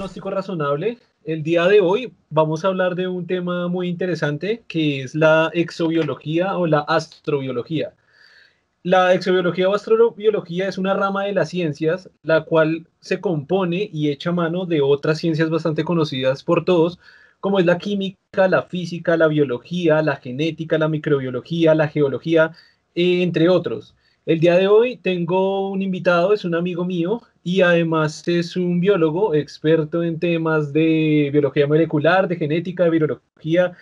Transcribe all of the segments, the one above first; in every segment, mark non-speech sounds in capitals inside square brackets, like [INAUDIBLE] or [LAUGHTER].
Diagnóstico Razonable. El día de hoy vamos a hablar de un tema muy interesante que es la exobiología o la astrobiología. La exobiología o astrobiología es una rama de las ciencias la cual se compone y echa mano de otras ciencias bastante conocidas por todos, como es la química, la física, la biología, la genética, la microbiología, la geología, entre otros. El día de hoy tengo un invitado, es un amigo mío y además es un biólogo experto en temas de biología molecular, de genética, de virología,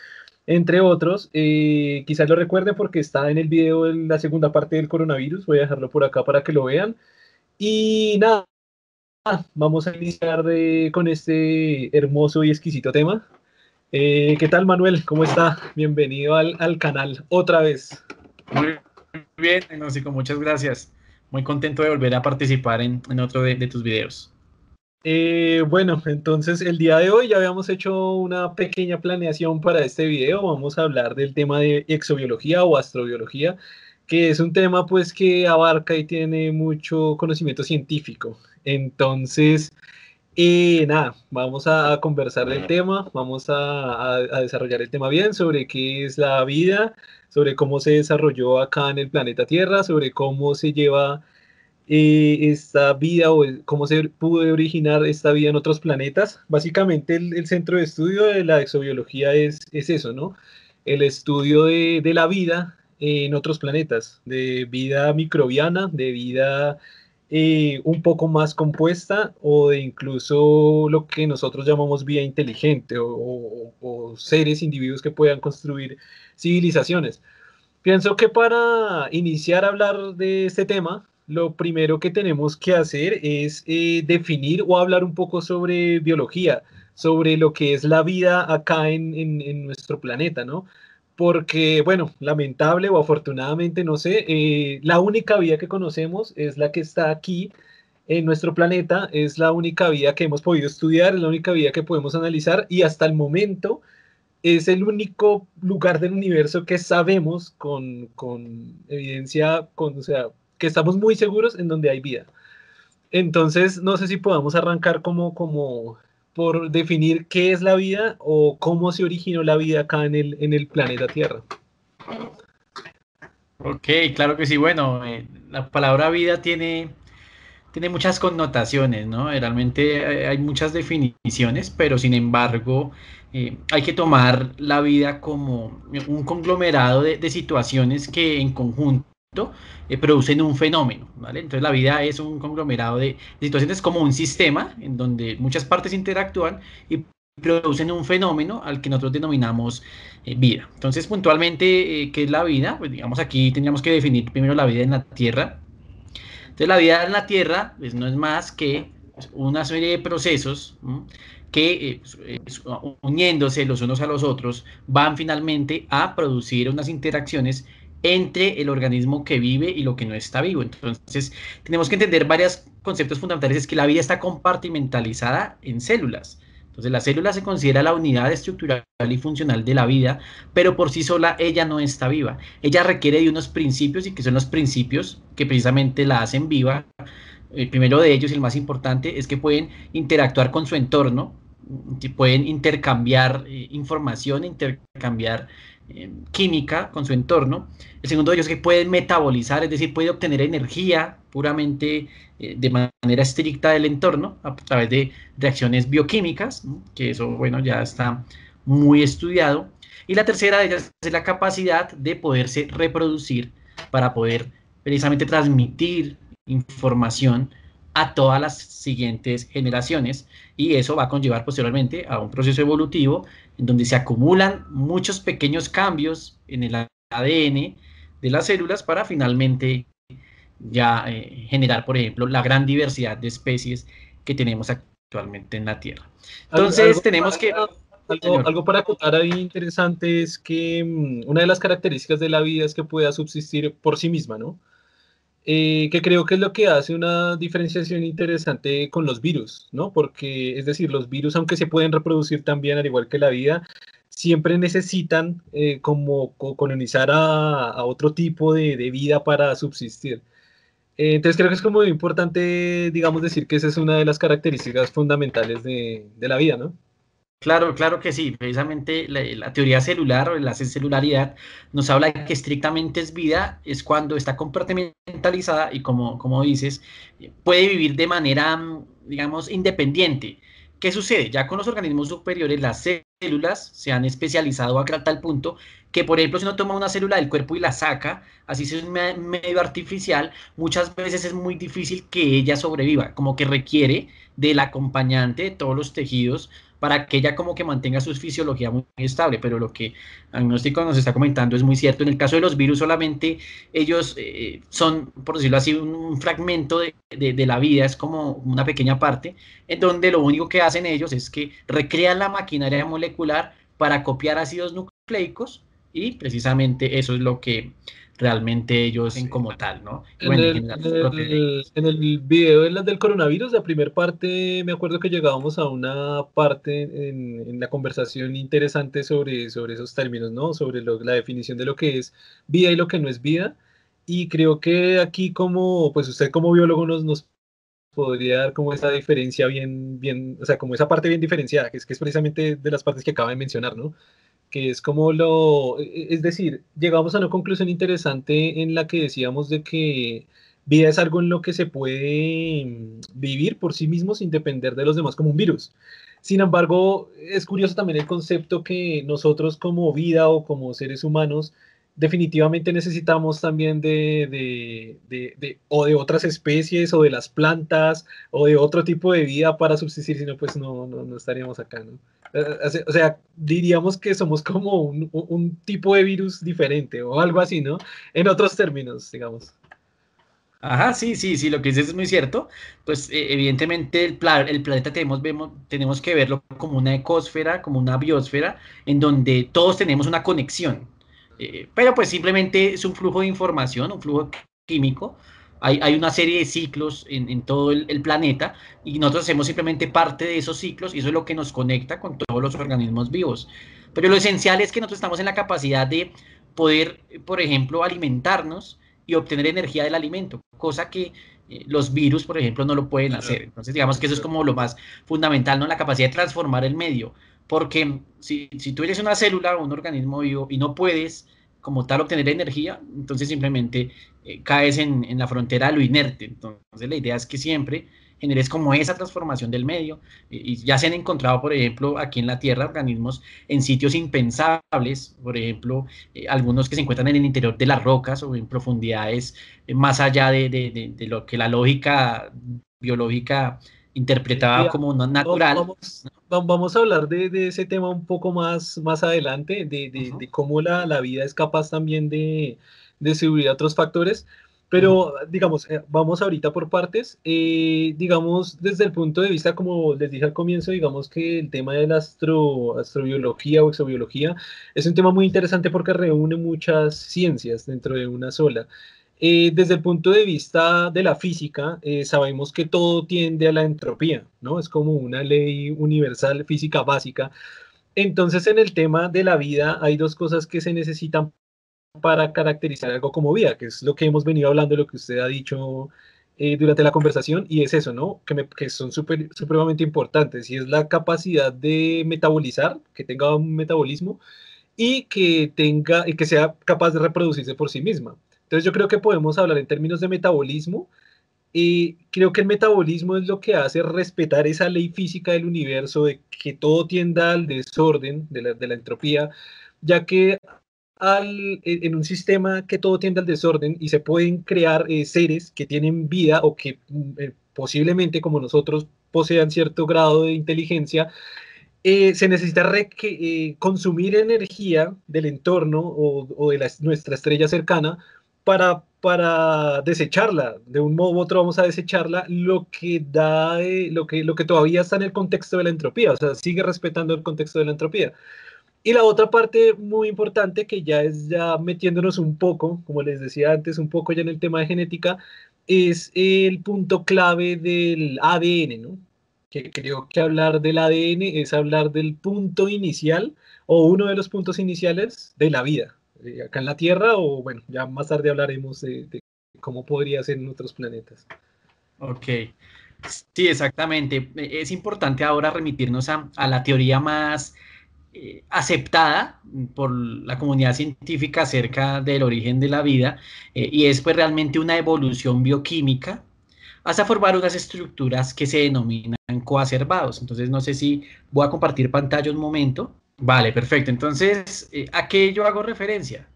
entre otros. Eh, quizás lo recuerden porque está en el video en la segunda parte del coronavirus. Voy a dejarlo por acá para que lo vean. Y nada, vamos a iniciar con este hermoso y exquisito tema. Eh, ¿Qué tal, Manuel? ¿Cómo está? Bienvenido al, al canal otra vez. Muy bien, Gnóstico, muchas gracias. Muy contento de volver a participar en, en otro de, de tus videos. Eh, bueno, entonces el día de hoy ya habíamos hecho una pequeña planeación para este video. Vamos a hablar del tema de exobiología o astrobiología, que es un tema pues que abarca y tiene mucho conocimiento científico. Entonces, eh, nada, vamos a conversar del tema, vamos a, a desarrollar el tema bien sobre qué es la vida, sobre cómo se desarrolló acá en el planeta Tierra, sobre cómo se lleva eh, esta vida o cómo se pudo originar esta vida en otros planetas. Básicamente el, centro de estudio de la exobiología es, es eso, ¿no? El estudio de, de, la vida en otros planetas, de vida microbiana, de vida eh, un poco más compuesta o de incluso lo que nosotros llamamos vida inteligente o, o, o seres, individuos que puedan construir civilizaciones. Pienso que para iniciar a hablar de este tema, lo primero que tenemos que hacer es eh, definir o hablar un poco sobre biología, sobre lo que es la vida acá en, en, nuestro planeta, ¿no? Porque, bueno, lamentable o afortunadamente, no sé, eh, la única vida que conocemos es la que está aquí en nuestro planeta, es la única vida que hemos podido estudiar, es la única vida que podemos analizar y hasta el momento es el único lugar del universo que sabemos con, con evidencia, con, o sea, que estamos muy seguros en donde hay vida. Entonces, no sé si podamos arrancar como, como por definir qué es la vida o cómo se originó la vida acá en el, en el planeta Tierra. Ok, claro que sí. Bueno, eh, la palabra vida tiene, tiene muchas connotaciones, ¿no? Realmente hay muchas definiciones, pero sin embargo eh, hay que tomar la vida como un conglomerado de, de situaciones que en conjunto eh, producen un fenómeno. Entonces la vida es un conglomerado de, situaciones como un sistema en donde muchas partes interactúan y producen un fenómeno al que nosotros denominamos eh, vida. Entonces, puntualmente, eh, ¿qué es la vida? Pues digamos aquí tendríamos que definir primero la vida en la Tierra. Entonces, la vida en la Tierra pues, no es más que una serie de procesos que uniéndose los unos a los otros van finalmente a producir unas interacciones entre el organismo que vive y lo que no está vivo. Entonces, tenemos que entender varios conceptos fundamentales. Es que la vida está compartimentalizada en células. Entonces, la célula se considera la unidad estructural y funcional de la vida, pero por sí sola ella no está viva. Ella requiere de unos principios y que son los principios que precisamente la hacen viva. El primero de ellos, el más importante, es que pueden interactuar con su entorno, pueden intercambiar eh, información, intercambiar eh, química con su entorno. El segundo de ellos es que pueden metabolizar, es decir, puede obtener energía puramente eh, de manera estricta del entorno a través de reacciones bioquímicas, que eso, bueno, ya está muy estudiado. Y la tercera de ellas es la capacidad de poderse reproducir para poder precisamente transmitir información a todas las siguientes generaciones y eso va a conllevar posteriormente a un proceso evolutivo en donde se acumulan muchos pequeños cambios en el ADN de las células para finalmente ya eh, generar, por ejemplo, la gran diversidad de especies que tenemos actualmente en la Tierra. Entonces tenemos que... Algo, algo, para contar ahí interesante es que mm, una de las características de la vida es que pueda subsistir por sí misma, ¿no? Eh, que creo que es lo que hace una diferenciación interesante con los virus, ¿no? Porque, es decir, los virus, aunque se pueden reproducir también al igual que la vida, siempre necesitan eh, como colonizar a, otro tipo de, vida para subsistir. Eh, entonces creo que es como importante, digamos, decir que esa es una de las características fundamentales de, de la vida, ¿no? Claro, claro que sí. Precisamente la, teoría celular o la celularidad nos habla de que estrictamente es vida, es cuando está compartimentalizada y como, como dices, puede vivir de manera, digamos, independiente. ¿Qué sucede? Ya con los organismos superiores, las células se han especializado a tal punto que, por ejemplo, si uno toma una célula del cuerpo y la saca, así es un medio artificial, muchas veces es muy difícil que ella sobreviva, como que requiere del acompañante de todos los tejidos para que ella como que mantenga su fisiología muy, estable, pero lo que Agnóstico nos está comentando es muy cierto. En el caso de los virus solamente ellos eh, son, por decirlo así, un, fragmento de, de, la vida, es como una pequeña parte, en donde lo único que hacen ellos es que recrean la maquinaria molecular para copiar ácidos nucleicos y precisamente eso es lo que realmente ellos en como tal, ¿no? En, el, en, el, video del coronavirus, la primera parte, me acuerdo que llegábamos a una parte en, la conversación interesante sobre, sobre esos términos, ¿no? Sobre la definición de lo que es vida y lo que no es vida. Y creo que aquí como, pues usted como biólogo nos, nos podría dar como esa diferencia bien, bien, o sea, como esa parte bien diferenciada, que es que es precisamente de las partes que acaba de mencionar, ¿no? Que es como lo, e, es decir, llegamos a una conclusión interesante en la que decíamos de que vida es algo en lo que se puede mm, vivir por sí mismo sin depender de los demás como un virus. Sin embargo, es curioso también el concepto que nosotros como vida o como seres humanos definitivamente necesitamos también de, de, de, de, o de otras especies o de las plantas o de otro tipo de vida para subsistir, si no, pues no, no, no estaríamos acá, ¿no? Eh, o sea, diríamos que somos como un, un, tipo de virus diferente o algo así, ¿no? En otros términos, digamos. Ajá, sí, sí, sí, lo que dices es muy cierto. Pues eh, evidentemente el, planeta tenemos, tenemos que verlo como una ecosfera, como una biosfera, en donde todos tenemos una conexión. Eh, pero pues simplemente es un flujo de información, un flujo químico, hay, una serie de ciclos en, todo el, planeta y nosotros hacemos simplemente parte de esos ciclos y eso es lo que nos conecta con todos los organismos vivos. Pero lo esencial es que nosotros estamos en la capacidad de poder, por ejemplo, alimentarnos y obtener energía del alimento, cosa que eh, los virus, por ejemplo, no lo pueden hacer. Entonces, digamos que eso es como lo más fundamental, ¿no? La capacidad de transformar el medio. Porque si, si tú eres una célula o un organismo vivo y no puedes como tal obtener energía, entonces simplemente eh, caes en, en, la frontera de lo inerte. Entonces la idea es que siempre generes como esa transformación del medio y ya se han encontrado, por ejemplo, aquí en la Tierra organismos en sitios impensables, por ejemplo, eh, algunos que se encuentran en el interior de las rocas o en profundidades eh, más allá de, de, de, lo que la lógica biológica interpretaba como no natural. Vamos, a hablar de, ese tema un poco más, más adelante, de, cómo la, la, vida es capaz también de, de otros factores. Pero, digamos, eh, vamos ahorita por partes. Eh, digamos, desde el punto de vista, como les dije al comienzo, digamos que el tema de la astro, astrobiología o exobiología es un tema muy interesante porque reúne muchas ciencias dentro de una sola. Eh, desde el punto de vista de la física, eh, sabemos que todo tiende a la entropía, ¿no? Es como una ley universal física básica. Entonces, en el tema de la vida hay dos cosas que se necesitan para caracterizar algo como vida, que es lo que hemos venido hablando, lo que usted ha dicho eh, durante la conversación, y es eso, ¿no? Que, que son super, supremamente importantes, y es la capacidad de metabolizar, que tenga un metabolismo, y que, tenga, y que sea capaz de reproducirse por sí misma. Entonces yo creo que podemos hablar en términos de metabolismo y creo que el metabolismo es lo que hace respetar esa ley física del universo de que todo tienda al desorden de la, de la entropía, ya que al, en un sistema que todo tiende al desorden y se pueden crear eh, seres que tienen vida o que mm, eh, posiblemente como nosotros posean cierto grado de inteligencia, eh, se necesita consumir energía del entorno o, o de la, nuestra estrella cercana para, para desecharla, de un modo u otro vamos a desecharla, lo que da, eh, lo, que, lo que todavía está en el contexto de la entropía, o sea, sigue respetando el contexto de la entropía. Y la otra parte muy importante, que ya es ya metiéndonos un poco, como les decía antes, un poco ya en el tema de genética, es el punto clave del ADN, ¿no? Que creo que hablar del ADN es hablar del punto inicial o uno de los puntos iniciales de la vida. Eh, acá en la Tierra, o bueno, ya más tarde hablaremos de, cómo podría ser en otros planetas. Ok. Sí, exactamente. Es importante ahora remitirnos a, la teoría más eh, aceptada por la comunidad científica acerca del origen de la vida eh, y es pues realmente una evolución bioquímica hasta formar unas estructuras que se denominan coacervados. Entonces, no sé si voy a compartir pantalla un momento. Vale, perfecto. Entonces, eh, ¿a qué yo hago referencia?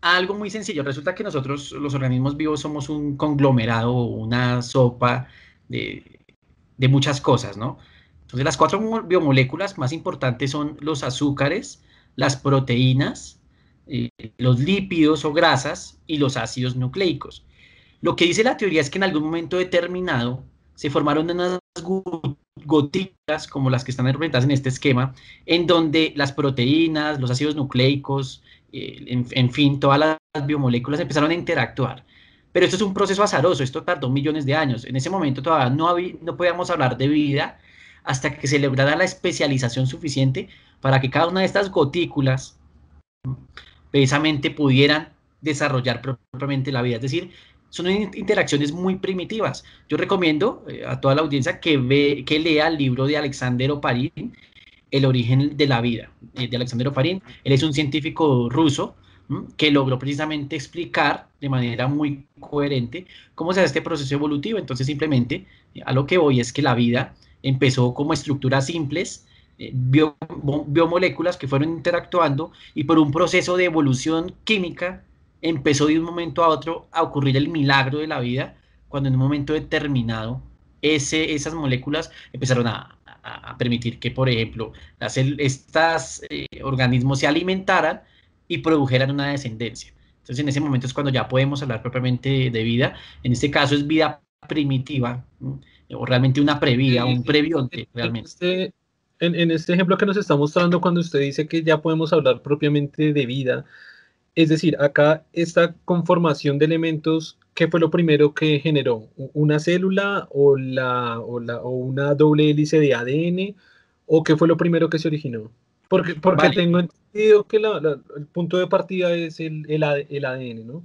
A algo muy sencillo. Resulta que nosotros, los organismos vivos, somos un conglomerado, una sopa de, muchas cosas, ¿no? Entonces, las cuatro biomoléculas más importantes son los azúcares, las proteínas, eh, los lípidos o grasas y los ácidos nucleicos. Lo que dice la teoría es que en algún momento determinado se formaron unas gotitas como las que están representadas en este esquema, en donde las proteínas, los ácidos nucleicos, eh, en, fin, todas las biomoléculas empezaron a interactuar. Pero esto es un proceso azaroso, esto tardó millones de años. En ese momento todavía no, no podíamos hablar de vida hasta que se lograra la especialización suficiente para que cada una de estas gotículas precisamente pudieran desarrollar propiamente la vida. Es decir, son interacciones muy primitivas. Yo recomiendo eh, a toda la audiencia que, ve, que lea el libro de Alexander Oparin, El origen de la vida, eh, de Alexander Oparin. Él es un científico ruso que logró precisamente explicar de manera muy coherente cómo se hace este proceso evolutivo. Entonces, simplemente eh, a lo que voy es que la vida empezó como estructuras simples, biomoléculas que fueron interactuando y por un proceso de evolución química empezó de un momento a otro a ocurrir el milagro de la vida, cuando en un momento determinado ese, esas moléculas empezaron a, permitir que, por ejemplo, las, estos eh, organismos se alimentaran y produjeran una descendencia. Entonces, en ese momento es cuando ya podemos hablar propiamente de, vida. En este caso es vida primitiva, o realmente una previda, un previonte, realmente. Este, en, en este ejemplo que nos está mostrando, cuando usted dice que ya podemos hablar propiamente de vida, es decir, acá esta conformación de elementos, ¿qué fue lo primero que generó? ¿Una célula o, la, o, la, o una doble hélice de ADN? ¿O qué fue lo primero que se originó? Porque, porque tengo entendido que el punto de partida es el, el, ADN, ¿no?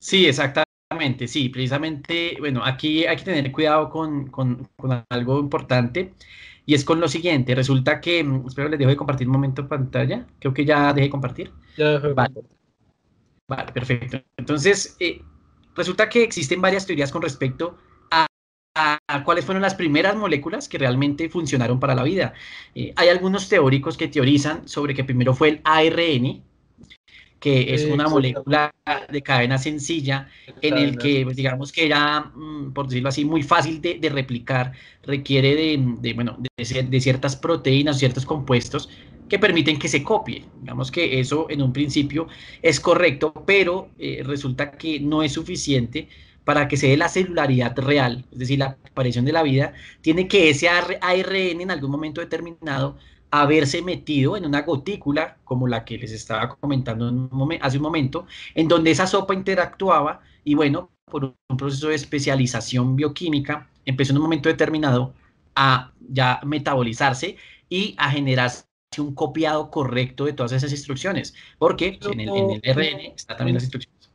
Sí, exactamente, sí, precisamente, bueno, aquí hay que tener cuidado con, con, con algo importante y es con lo siguiente, resulta que, mm, espero les dejo de compartir un momento pantalla, creo que ya dejé de compartir. Ya vale. vale, perfecto. Entonces, eh, resulta que existen varias teorías con respecto a, cuáles fueron las primeras moléculas que realmente funcionaron para la vida. Eh, hay algunos teóricos que teorizan sobre que primero fue el ARN, que es una molécula de cadena sencilla en el que, pues, digamos que era, mm, por decirlo así, muy fácil de, replicar, requiere de, bueno, de, ciertas proteínas, ciertos compuestos que permiten que se copie. Digamos que eso en un principio es correcto, pero eh, resulta que no es suficiente para que se dé la celularidad real, es decir, la aparición de la vida, tiene que ese ARN en algún momento determinado haberse metido en una gotícula, como la que les estaba comentando hace un momento, en donde esa sopa interactuaba y bueno, por un proceso de especialización bioquímica, empezó en un momento determinado a ya metabolizarse y a generarse un copiado correcto de todas esas instrucciones, porque en el, en el RN están también las instrucciones.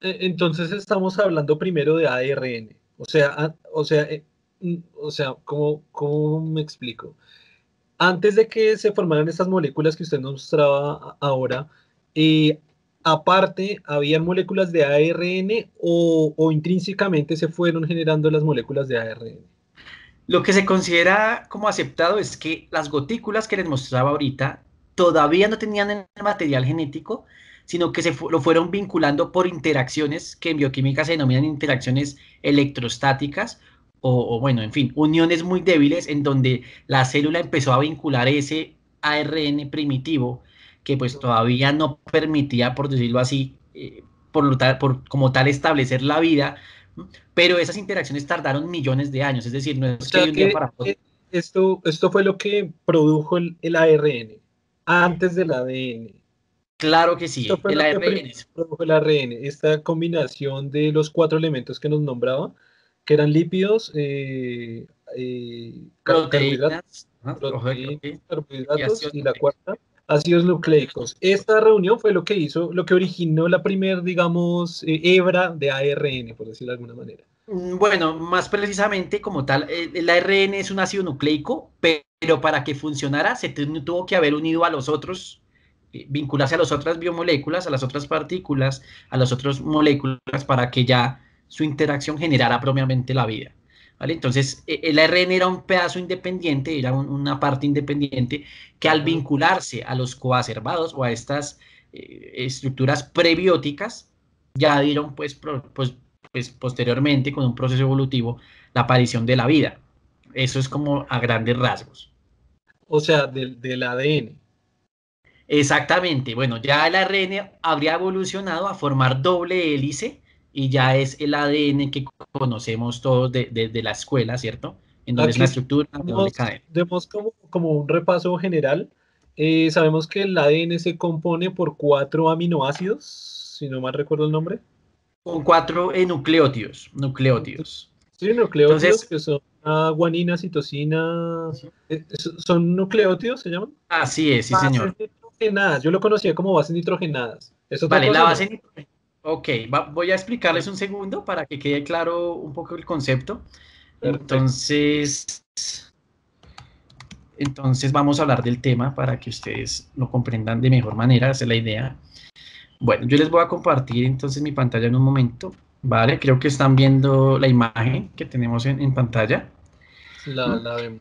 E, entonces estamos hablando primero de ARN, o sea, o sea, eh, o sea, ¿cómo, cómo me explico? Antes de que se formaran estas moléculas que usted nos mostraba ahora, eh, aparte, ¿habían moléculas de ARN o, intrínsecamente se fueron generando las moléculas de ARN? Lo que se considera como aceptado es que las gotículas que les mostraba ahorita todavía no tenían el material genético, sino que se lo fueron vinculando por interacciones que en bioquímica se denominan interacciones electrostáticas o, bueno, en fin, uniones muy débiles en donde la célula empezó a vincular ese ARN primitivo que pues todavía no permitía, por decirlo así, eh, por, por, como tal establecer la vida, pero esas interacciones tardaron millones de años, es decir, no es que, un día para otro. Esto, esto fue lo que produjo el, ARN antes del ADN. Claro que sí, el ARN. Produjo el ARN, esta combinación de los cuatro elementos que nos nombraba, que eran lípidos, eh, eh, carbohidratos, y la cuarta, ácidos nucleicos. Esta reunión fue lo que hizo, lo que originó la primera, digamos, eh, hebra de ARN, por decirlo de alguna manera. Mm, bueno, más precisamente como tal, el, ARN es un ácido nucleico, pero para que funcionara se tuvo que haber unido a los otros, eh, vincularse a las otras biomoléculas, a las otras partículas, a las otras moléculas para que ya su interacción generara propiamente la vida. Entonces, e, el ARN era un pedazo independiente, era una parte independiente que al vincularse a los coacervados o a estas eh, estructuras prebióticas, ya dieron pues, pues, pues, posteriormente con un proceso evolutivo la aparición de la vida. Eso es como a grandes rasgos. O sea, del, del ADN. Exactamente. Bueno, ya el ARN habría evolucionado a formar doble hélice y ya es el ADN que conocemos todos de, la escuela, ¿cierto? En donde es una estructura Demos como, como un repaso general. Eh, sabemos que el ADN se compone por cuatro aminoácidos, si no mal recuerdo el nombre. Con cuatro eh, nucleótidos, nucleótidos. Sí, nucleótidos que son guanina, citosina. Eh, ¿Son nucleótidos, se llaman? Así es, sí, señor. Nitrogenadas. Yo lo conocía como bases nitrogenadas. vale, la base nitrogenada Ok, voy a explicarles un segundo para que quede claro un poco el concepto. Entonces, entonces vamos a hablar del tema para que ustedes lo comprendan de mejor manera, esa es la idea. Bueno, yo les voy a compartir entonces mi pantalla en un momento, ¿vale? Creo que están viendo la imagen que tenemos en, pantalla. La, la vemos.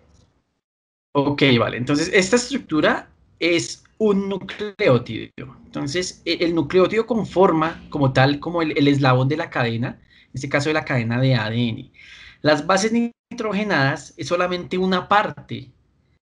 Ok, vale. Entonces, esta estructura es un nucleótido. Entonces, e, el nucleótido conforma como tal como el, eslabón de la cadena, en este caso de la cadena de ADN. Las bases nitrogenadas es solamente una parte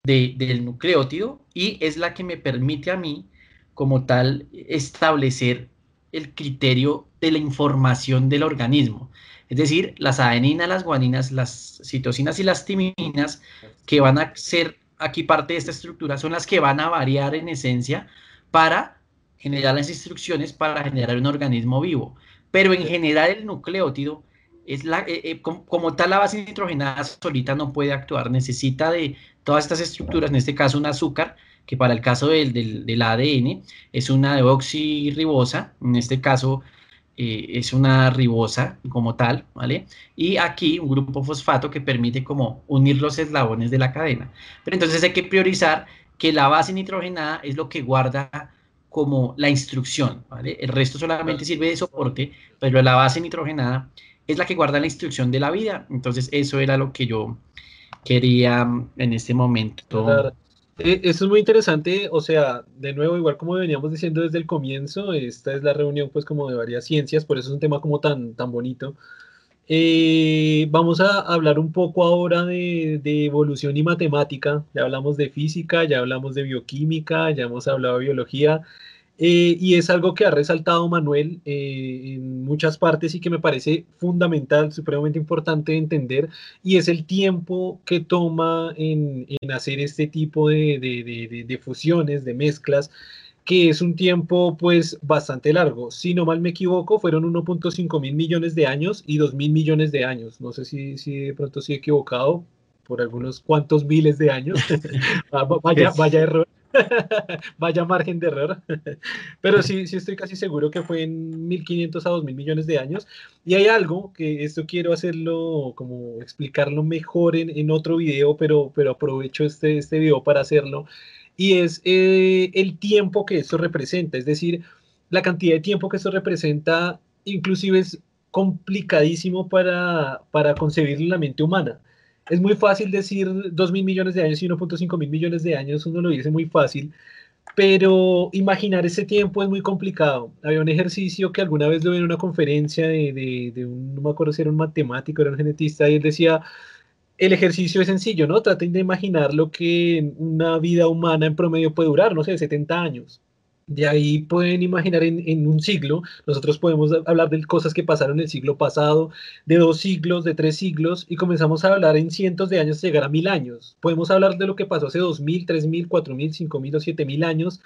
del nucleótido y es la que me permite a mí como tal establecer el criterio de la información del organismo. Es decir, las adeninas, las guaninas, las citosinas y las timinas que van a ser aquí parte de esta estructura son las que van a variar en esencia para generar las instrucciones para generar un organismo vivo. Pero en general el nucleótido es la, eh, eh, como, tal la base nitrogenada solita no puede actuar, necesita de todas estas estructuras, en este caso un azúcar, que para el caso del, del, ADN es una deoxirribosa, en este caso eh, es una ribosa como tal, ¿vale? Y aquí un grupo fosfato que permite como unir los eslabones de la cadena. Pero entonces hay que priorizar que la base nitrogenada es lo que guarda como la instrucción, ¿vale? El resto solamente sirve de soporte, pero la base nitrogenada es la que guarda la instrucción de la vida. Entonces eso era lo que yo quería en este momento. Eh, eso es muy interesante, o sea, de nuevo, igual como veníamos diciendo desde el comienzo, esta es la reunión pues como de varias ciencias, por eso es un tema como tan, tan bonito. Eh, vamos a hablar un poco ahora de, de, evolución y matemática, ya hablamos de física, ya hablamos de bioquímica, ya hemos hablado de biología, eh, y es algo que ha resaltado Manuel eh, en muchas partes y que me parece fundamental, supremamente importante de entender, y es el tiempo que toma en, hacer este tipo de, fusiones, de mezclas, que es un tiempo pues bastante largo. Si no mal me equivoco, fueron 1.5 mil millones de años y 2 mil millones de años. No sé si, si de pronto estoy equivocado por algunos cuantos miles de años. [LAUGHS] vaya, vaya error. [LAUGHS] Vaya margen de error. [LAUGHS] Pero sí, sí estoy casi seguro que fue en 1500 a 2000 millones de años. Y hay algo que esto quiero hacerlo, como explicarlo mejor en, en otro video, pero, pero aprovecho este, este video para hacerlo. Y es eh, el tiempo que esto representa. Es decir, la cantidad de tiempo que esto representa, inclusive es complicadísimo para, para concebir la mente humana es muy fácil decir 2 mil millones de años y 1.5 mil millones de años, uno lo dice muy fácil, pero imaginar ese tiempo es muy complicado. Había un ejercicio que alguna vez lo vi en una conferencia de, de, un, no me acuerdo si era un matemático, era un genetista, y él decía, el ejercicio es sencillo, ¿no? Traten de imaginar lo que una vida humana en promedio puede durar, no sé, 70 años. De ahí pueden imaginar en, un siglo, nosotros podemos hablar de cosas que pasaron en el siglo pasado, de dos siglos, de tres siglos, y comenzamos a hablar en cientos de años, llegar a mil años. Podemos hablar de lo que pasó hace dos mil, tres mil, cuatro mil, cinco mil o siete mil años,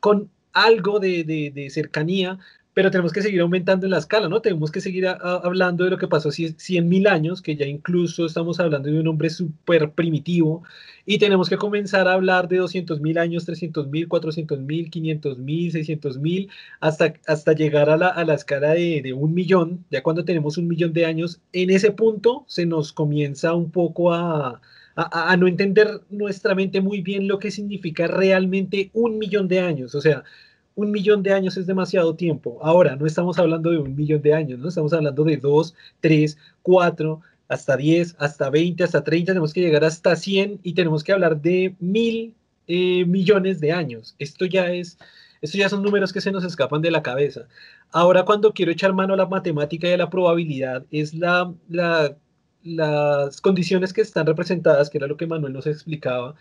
con algo de, de cercanía, pero tenemos que seguir aumentando en la escala, ¿no? Tenemos que seguir hablando de lo que pasó hace 100 mil años, que ya incluso estamos hablando de un hombre súper primitivo, y tenemos que comenzar a hablar de 200 mil años, 300 mil, 400 mil, 500 mil, 600 mil, hasta, hasta llegar a la, a la escala de, de, un millón, ya cuando tenemos un millón de años, en ese punto se nos comienza un poco a, a, a no entender nuestra mente muy bien lo que significa realmente un millón de años, o sea, un millón de años es demasiado tiempo. Ahora, no estamos hablando de un millón de años, no estamos hablando de dos, tres, cuatro, hasta diez, hasta veinte, hasta treinta, tenemos que llegar hasta cien y tenemos que hablar de mil eh, millones de años. Esto ya es, esto ya son números que se nos escapan de la cabeza. Ahora, cuando quiero echar mano a la matemática y a la probabilidad, es la las condiciones que están representadas, que era lo que Manuel nos explicaba,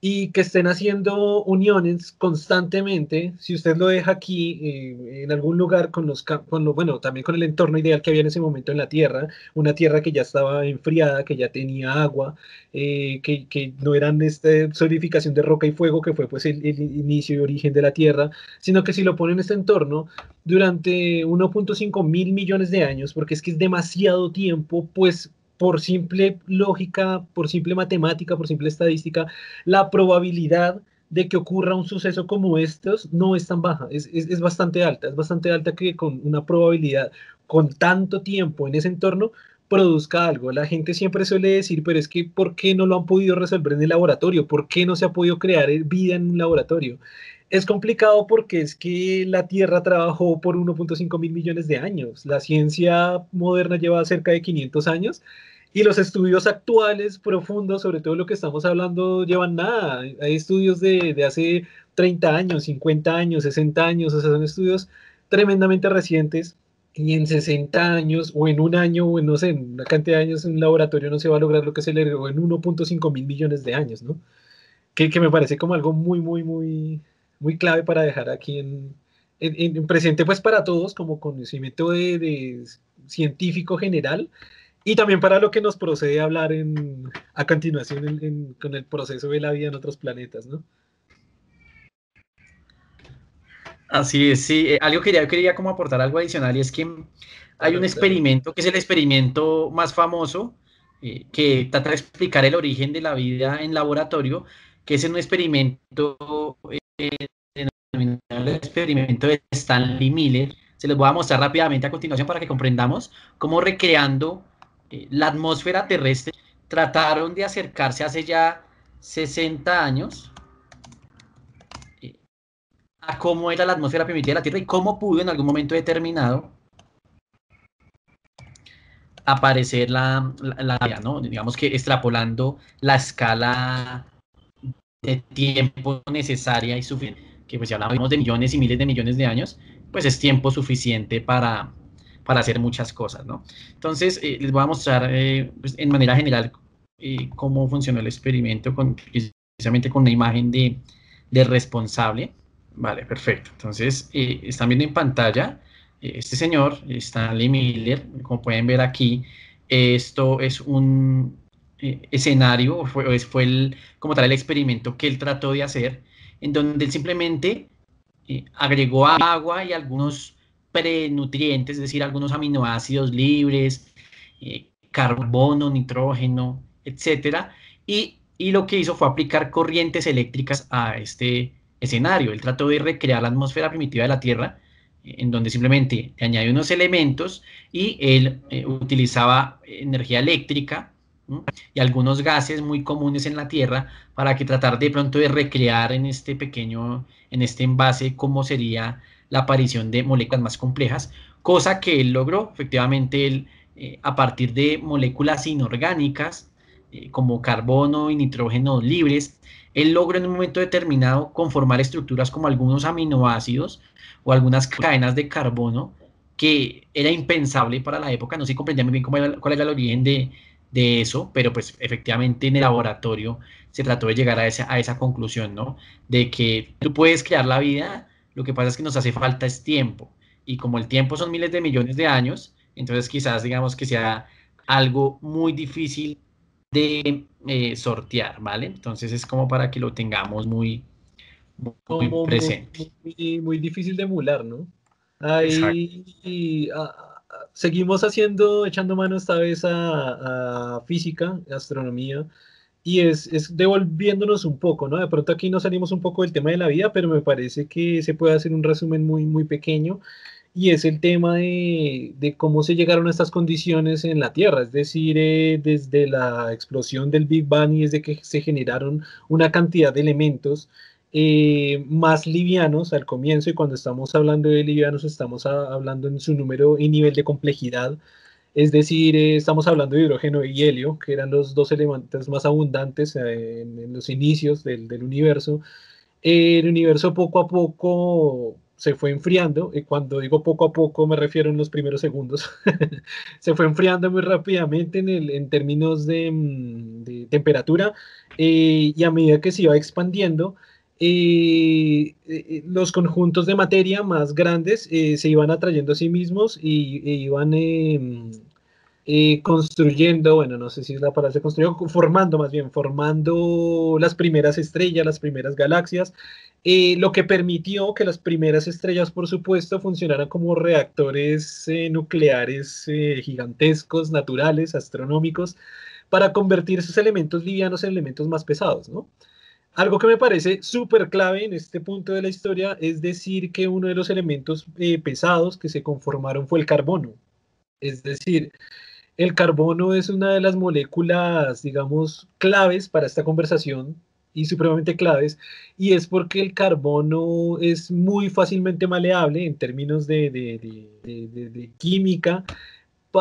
y que estén haciendo uniones constantemente, si usted lo deja aquí eh, en algún lugar con los, con lo, bueno, también con el entorno ideal que había en ese momento en la Tierra, una Tierra que ya estaba enfriada, que ya tenía agua, eh, que, que, no eran esta solidificación de roca y fuego, que fue pues el, el, inicio y origen de la Tierra, sino que si lo pone en este entorno durante 1.5 mil millones de años, porque es que es demasiado tiempo, pues por simple lógica, por simple matemática, por simple estadística, la probabilidad de que ocurra un suceso como estos no es tan baja, es, es, es, bastante alta, es bastante alta que con una probabilidad con tanto tiempo en ese entorno produzca algo. La gente siempre suele decir, pero es que ¿por qué no lo han podido resolver en el laboratorio? ¿Por qué no se ha podido crear vida en un laboratorio? Es complicado porque es que la Tierra trabajó por 1.5 mil millones de años. La ciencia moderna lleva cerca de 500 años y los estudios actuales profundos, sobre todo lo que estamos hablando, llevan nada. Hay estudios de, de hace 30 años, 50 años, 60 años, o sea, son estudios tremendamente recientes y en 60 años o en un año o en, no sé, en una cantidad de años en un laboratorio no se va a lograr lo que se logró en 1.5 mil millones de años, ¿no? Que, que, me parece como algo muy, muy, muy, muy clave para dejar aquí en, en, en presente, pues para todos, como conocimiento de, de, científico general, y también para lo que nos procede a hablar en, a continuación en, con el proceso de la vida en otros planetas, ¿no? Así es, sí. Eh, algo que ya quería como aportar algo adicional y es que hay un experimento que es el experimento más famoso eh, que trata de explicar el origen de la vida en laboratorio, que es un experimento el experimento de Stanley Miller. Se los voy a mostrar rápidamente a continuación para que comprendamos cómo recreando eh, la atmósfera terrestre trataron de acercarse hace ya 60 años eh, a cómo era la atmósfera primitiva de la Tierra y cómo pudo en algún momento determinado aparecer la, la, digamos que extrapolando la escala de tiempo necesaria y suficiente que pues si hablamos de millones y miles de millones de años, pues es tiempo suficiente para, para hacer muchas cosas, ¿no? Entonces, eh, les voy a mostrar eh, pues, en manera general eh, cómo funcionó el experimento, con, precisamente con una imagen de, de responsable. Vale, perfecto. Entonces, están viendo en pantalla este señor, Stanley Miller, como pueden ver aquí, esto es un escenario, fue, fue el, como tal el experimento que él trató de hacer en donde él simplemente eh, agregó agua y algunos prenutrientes, es decir, algunos aminoácidos libres, eh, carbono, nitrógeno, etcétera, y, y lo que hizo fue aplicar corrientes eléctricas a este escenario. Él trató de recrear la atmósfera primitiva de la Tierra, eh, en donde simplemente le añadió unos elementos y él eh, utilizaba energía eléctrica y algunos gases muy comunes en la Tierra para que tratar de pronto de recrear en este pequeño, en este envase, cómo sería la aparición de moléculas más complejas, cosa que él logró, efectivamente, él, eh, a partir de moléculas inorgánicas, eh, como carbono y nitrógeno libres, él logró en un momento determinado conformar estructuras como algunos aminoácidos o algunas cadenas de carbono que era impensable para la época, no se comprendía muy bien cómo cuál era el origen de, de eso, pero pues efectivamente en el laboratorio se trató de llegar a esa, a esa conclusión, ¿no? De que tú puedes crear la vida, lo que pasa es que nos hace falta es tiempo. Y como el tiempo son miles de millones de años, entonces quizás digamos que sea algo muy difícil de eh, sortear, ¿vale? Entonces es como para que lo tengamos muy, muy, presente. Muy, muy, difícil de emular, ¿no? Ahí seguimos haciendo, echando mano esta vez a, a física, astronomía, y es, es, devolviéndonos un poco, ¿no? De pronto aquí nos salimos un poco del tema de la vida, pero me parece que se puede hacer un resumen muy, muy pequeño y es el tema de, de, cómo se llegaron a estas condiciones en la Tierra, es decir, eh, desde la explosión del Big Bang y desde que se generaron una cantidad de elementos eh, más livianos al comienzo y cuando estamos hablando de livianos estamos hablando en su número y nivel de complejidad, es decir, eh, estamos hablando de hidrógeno y helio, que eran los dos elementos más abundantes en, en, los inicios del, del universo. el universo poco a poco se fue enfriando, y cuando digo poco a poco me refiero en los primeros segundos, [LAUGHS] se fue enfriando muy rápidamente en, el, en términos de, mm, temperatura eh, y a medida que se iba expandiendo, eh, eh, los conjuntos de materia más grandes se iban atrayendo a sí mismos y e iban em, construyendo, bueno, no sé si es la palabra se construyó, formando más bien, formando las primeras estrellas, las primeras galaxias, eh, lo que permitió que las primeras estrellas, por supuesto, funcionaran como reactores eh, nucleares eh, gigantescos, naturales, astronómicos, para convertir esos elementos livianos en elementos más pesados, ¿no? Algo que me parece súper clave en este punto de la historia es decir que uno de los elementos pesados que se conformaron fue el carbono. Es decir, el carbono es una de las moléculas, digamos, claves para esta conversación y supremamente claves, y es porque el carbono es muy fácilmente maleable en términos de, de, química,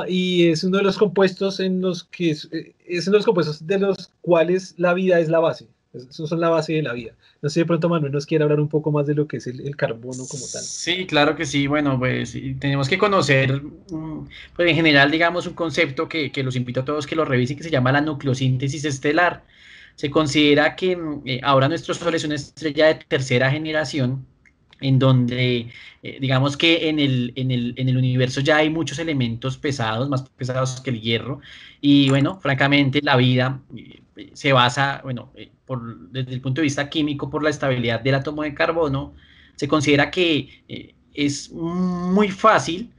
y es uno de los compuestos en los que es, uno de los compuestos de los cuales la vida es la base. Esos son la base de la vida. No sé, de pronto Manuel nos quiere hablar un poco más de lo que es el, carbono como tal. Sí, claro que sí. Bueno, pues tenemos que conocer, mm, pues en general, digamos, un concepto que, que los invito a todos que lo revisen, que se llama la nucleosíntesis estelar. Se considera que mm, eh, ahora nuestro Sol es una estrella de tercera generación, en donde eh, digamos que en el, en, el, en el, universo ya hay muchos elementos pesados, más pesados que el hierro, y bueno, francamente la vida eh, se basa, bueno, por, desde el punto de vista químico, por la estabilidad del átomo de carbono, se considera que es muy fácil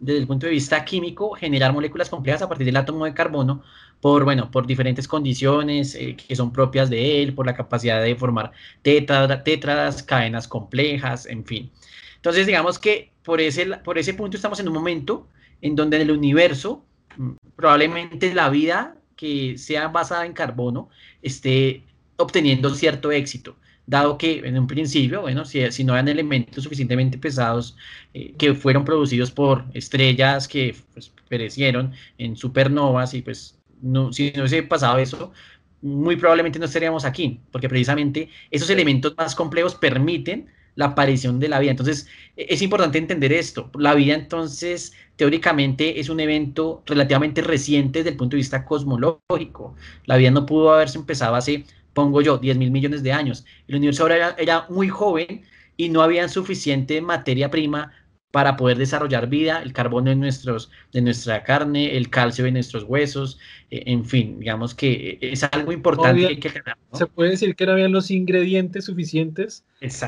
desde el punto de vista químico generar moléculas complejas a partir del átomo de carbono por, bueno, por diferentes condiciones eh, que son propias de él, por la capacidad de formar tétradas, cadenas complejas, en fin. Entonces, digamos que por ese, por ese punto estamos en un momento en donde en el universo mm, probablemente la vida que sea basada en carbono esté obteniendo cierto éxito dado que en un principio, bueno, si, si no eran elementos suficientemente pesados eh, que fueron producidos por estrellas que pues, perecieron en supernovas y pues no, si no hubiese pasado eso, muy probablemente no estaríamos aquí, porque precisamente esos elementos más complejos permiten la aparición de la vida. Entonces, e, es importante entender esto. La vida, entonces, teóricamente es un evento relativamente reciente desde el punto de vista cosmológico. La vida no pudo haberse empezado hace, pongo yo, 10 mil millones de años. El universo ahora era, era muy joven y no había suficiente materia prima para poder desarrollar vida, el carbono en nuestros, de nuestra carne, el calcio en nuestros huesos, eh, en fin, digamos que es algo importante que Se puede decir que no habían los ingredientes suficientes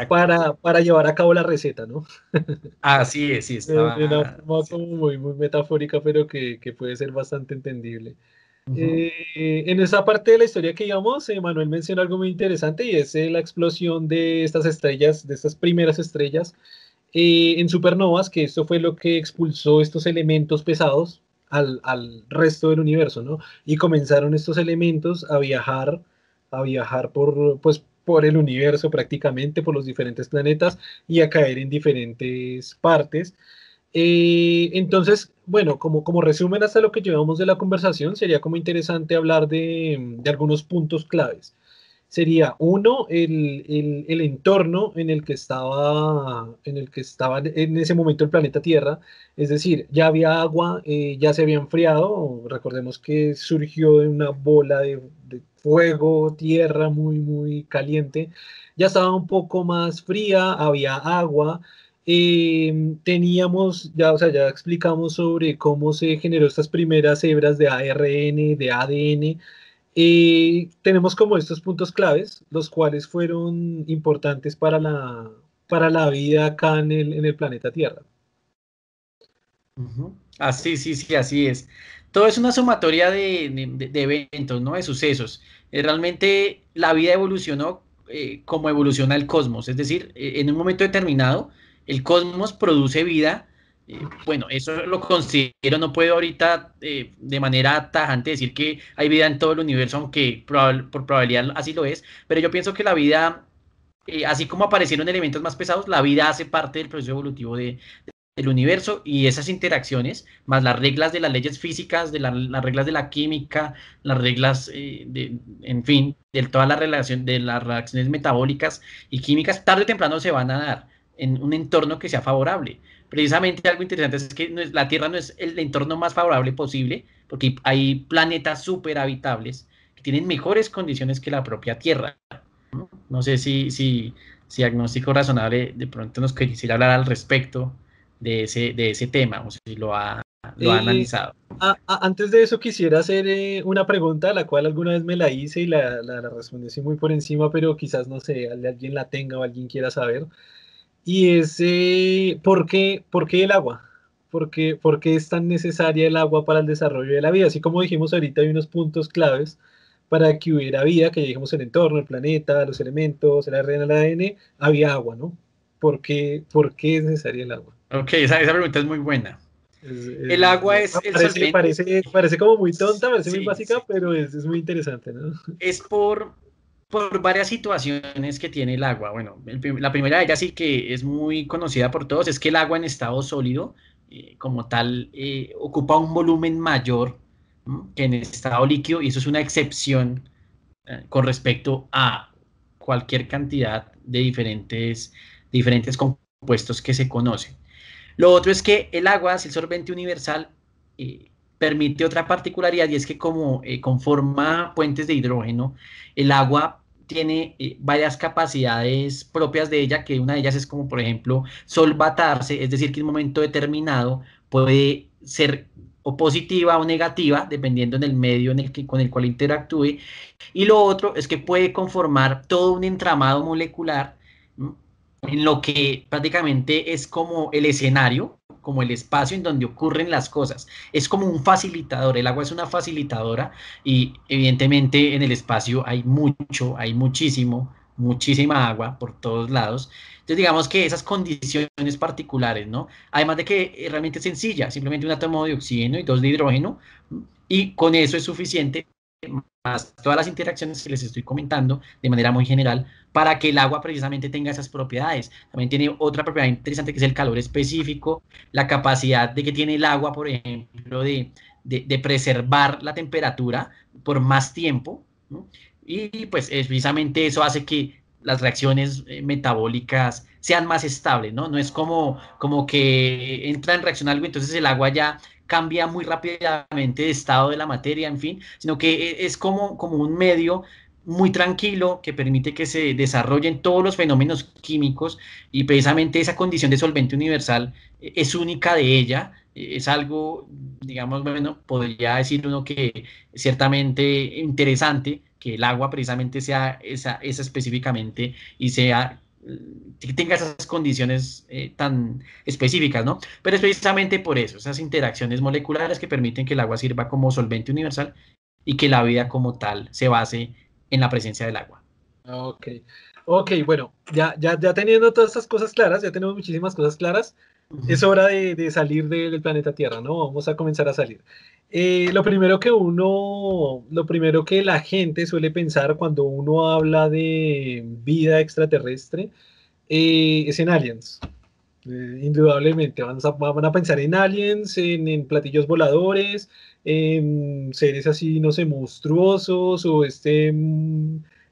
para, para, llevar a cabo la receta, ¿no? Así es, sí, [LAUGHS] estaba... De una forma muy, muy metafórica, pero que, que puede ser bastante entendible. Eh, en esa parte de la historia que íbamos, Manuel mencionó algo muy interesante y es la explosión de estas estrellas, de estas primeras estrellas, eh, en supernovas, que esto fue lo que expulsó estos elementos pesados al, al, resto del universo, ¿no? Y comenzaron estos elementos a viajar, a viajar por, pues, por el universo prácticamente, por los diferentes planetas y a caer en diferentes partes. Eh, entonces, bueno, como, como resumen hasta lo que llevamos de la conversación, sería como interesante hablar de, de algunos puntos claves. Sería uno, el, entorno en el que estaba, en el que estaba en ese momento el planeta Tierra, es decir, ya había agua, eh, ya se había enfriado, recordemos que surgió de una bola de, fuego, tierra muy, muy caliente, ya estaba un poco más fría, había agua, em, teníamos, ya, o sea, ya explicamos sobre cómo se generó estas primeras hebras de ARN, de ADN, y tenemos como estos puntos claves, los cuales fueron importantes para la, para la vida acá en el, en el planeta Tierra. Ah, sí, sí, sí, así es. Todo es una sumatoria de, eventos, ¿no? De sucesos. Eh, realmente la vida evolucionó eh, como evoluciona el cosmos, es decir, eh, en un momento determinado, el cosmos produce vida. bueno, eso lo considero, no puedo ahorita de manera tajante decir que hay vida en todo el universo, aunque por probabilidad así lo es, pero yo pienso que la vida así como aparecieron elementos más pesados, la vida hace parte del proceso evolutivo de, del universo y esas interacciones, más las reglas de las leyes físicas, de las reglas de la química, las reglas, eh, de, en fin, de toda la relación, de las reacciones metabólicas y químicas, tarde o temprano se van a dar en un entorno que sea favorable. Precisamente algo interesante es que la Tierra no es el entorno más favorable posible, porque hay planetas súper habitables que tienen mejores condiciones que la propia Tierra. No, sé si, si, si diagnóstico razonable de pronto nos quisiera hablar al respecto de ese, de ese tema, o si lo ha, lo ha eh, analizado. antes de eso quisiera hacer eh, una pregunta, la cual alguna vez me la hice y la, la, respondí así muy por encima, pero quizás, no sé, alguien la tenga o alguien quiera saber. Y es, eh, ¿por, qué, ¿por qué el agua? ¿Por qué, ¿Por qué es tan necesaria el agua para el desarrollo de la vida? Así como dijimos ahorita, hay unos puntos claves para que hubiera vida, que ya dijimos el entorno, el planeta, los elementos, el ARN, el ADN, había agua, ¿no? ¿Por qué, ¿Por qué es necesaria el agua? Ok, esa, pregunta es muy buena. el agua es parece, parece, como muy tonta, parece muy básica, pero es, muy interesante, ¿no? Es por, por varias situaciones que tiene el agua. Bueno, la primera de ellas sí que es muy conocida por todos, es que el agua en estado sólido, eh, como tal, eh, ocupa un volumen mayor que en estado líquido, y eso es una excepción eh, con respecto a cualquier cantidad de diferentes, diferentes compuestos que se conocen. Lo otro es que el agua, el solvente universal, permite otra particularidad y es que como conforma puentes de hidrógeno, el agua tiene eh, varias capacidades propias de ella, que una de ellas es como, por ejemplo, solvatarse, es decir, que en un momento determinado puede ser o positiva o negativa, dependiendo en el medio en el que, con el cual interactúe. Y lo otro es que puede conformar todo un entramado molecular en lo que prácticamente es como el escenario, como el espacio en donde ocurren las cosas. Es como un facilitador, el agua es una facilitadora y evidentemente en el espacio hay mucho, hay muchísimo, muchísima agua por todos lados. Entonces digamos que esas condiciones particulares, ¿no? Además de que realmente es sencilla, simplemente un átomo de oxígeno y dos de hidrógeno, y con eso es suficiente más todas las interacciones que les estoy comentando de manera muy general para que el agua precisamente tenga esas propiedades. También tiene otra propiedad interesante que es el calor específico, la capacidad de que tiene el agua, por ejemplo, de, de, preservar la temperatura por más tiempo. Y pues precisamente eso hace que las reacciones eh, metabólicas sean más estables, ¿no? No es como, como que entra en reacción algo, entonces el agua ya cambia muy rápidamente de estado de la materia, en fin, sino que e, es como, como un medio muy tranquilo que permite que se desarrollen todos los fenómenos químicos y precisamente esa condición de solvente universal e, es única de ella, e, es algo, digamos, bueno, podría decir uno que ciertamente interesante que el agua precisamente sea esa, esa específicamente y sea tenga esas condiciones eh, tan específicas, ¿no? Pero es precisamente por eso, esas interacciones moleculares que permiten que el agua sirva como solvente universal y que la vida como tal se base en la presencia del agua. Ok, ok, bueno, ya, ya, ya teniendo todas estas cosas claras, ya tenemos muchísimas cosas claras, es hora de, salir del planeta Tierra, ¿no? Vamos a comenzar a salir. Eh, lo primero que uno, lo primero que la gente suele pensar cuando uno habla de vida extraterrestre eh, es en aliens. Eh, indudablemente, van a, pensar en aliens, en, platillos voladores, en seres así, no sé, monstruosos o este,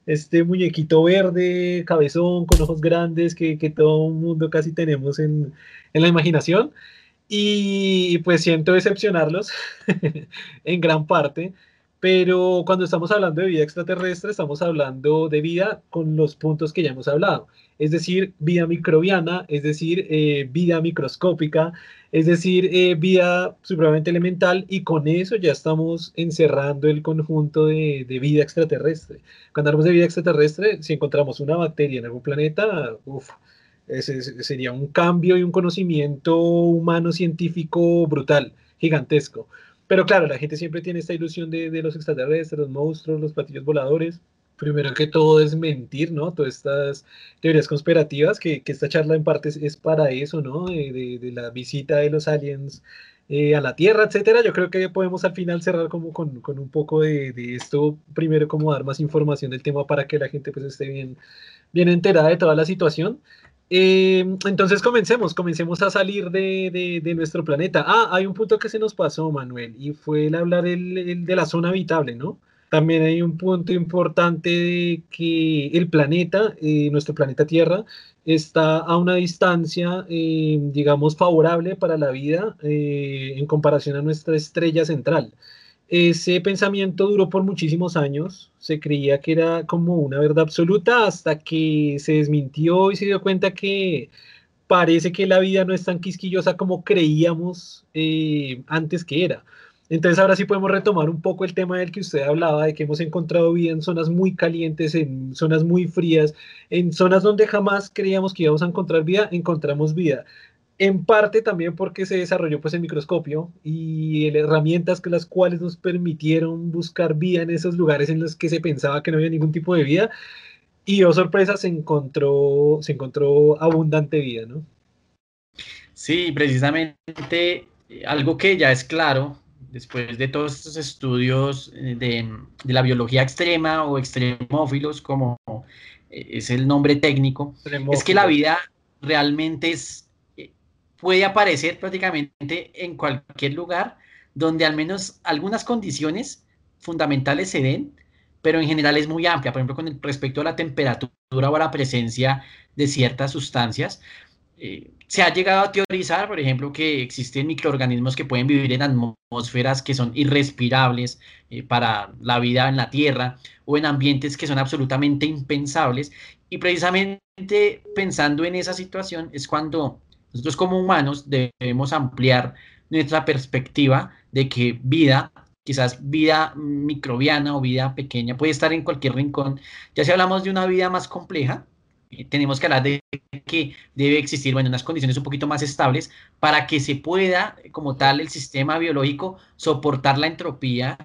este muñequito verde, cabezón, con ojos grandes que, que todo el mundo casi tenemos en, en la imaginación. Y pues siento decepcionarlos [LAUGHS] en gran parte, pero cuando estamos hablando de vida extraterrestre, estamos hablando de vida con los puntos que ya hemos hablado, es decir, vida microbiana, es decir, eh, vida microscópica, es decir, eh, vida supremamente elemental, y con eso ya estamos encerrando el conjunto de, vida extraterrestre. Cuando hablamos de vida extraterrestre, si encontramos una bacteria en algún planeta, uff Ese, sería un cambio y un conocimiento humano científico brutal, gigantesco. Pero claro, la gente siempre tiene esta ilusión de, de los extraterrestres, los monstruos, los platillos voladores primero que todo es mentir, ¿no? Todas estas teorías conspirativas, que, que esta charla en parte es, para eso, ¿no? De, de, la visita de los aliens eh, a la Tierra, etcétera. Yo creo que podemos al final cerrar como con, con un poco de, de, esto, primero como dar más información del tema para que la gente pues esté bien, bien enterada de toda la situación. Eh, entonces comencemos, comencemos a salir de, de, nuestro planeta. Ah, hay un punto que se nos pasó, Manuel, y fue el hablar el, de la zona habitable, ¿no? También hay un punto importante de que el planeta, eh, nuestro planeta Tierra, está a una distancia, eh, digamos, favorable para la vida en comparación a nuestra estrella central. Ese pensamiento duró por muchísimos años, se creía que era como una verdad absoluta hasta que se desmintió y se dio cuenta que parece que la vida no es tan quisquillosa como creíamos antes que era. Entonces ahora sí podemos retomar un poco el tema del que usted hablaba, de que hemos encontrado vida en zonas muy calientes, en zonas muy frías, en zonas donde jamás creíamos que íbamos a encontrar vida, encontramos vida. En parte también porque se desarrolló pues el microscopio y herramientas que las cuales nos permitieron buscar vida en esos lugares en los que se pensaba que no había ningún tipo de vida. Y oh sorpresa, se encontró, se encontró abundante vida, ¿no? Sí, precisamente eh, algo que ya es claro después de todos estos estudios eh, de, la biología extrema o extremófilos, como eh, es el nombre técnico, es que la vida realmente es, puede aparecer prácticamente en cualquier lugar donde al menos algunas condiciones fundamentales se den, pero en general es muy amplia, por ejemplo, con respecto a la temperatura o a la presencia de ciertas sustancias. Eh, se ha llegado a teorizar, por ejemplo, que existen microorganismos que pueden vivir en atmósferas que son irrespirables eh, para la vida en la Tierra o en ambientes que son absolutamente impensables. Y precisamente pensando en esa situación es cuando nosotros como humanos debemos ampliar nuestra perspectiva de que vida, quizás vida microbiana o vida pequeña, puede estar en cualquier rincón. Ya si hablamos de una vida más compleja, eh, tenemos que hablar de que debe existir, bueno, unas condiciones un poquito más estables para que se pueda, como tal, el sistema biológico soportar la entropía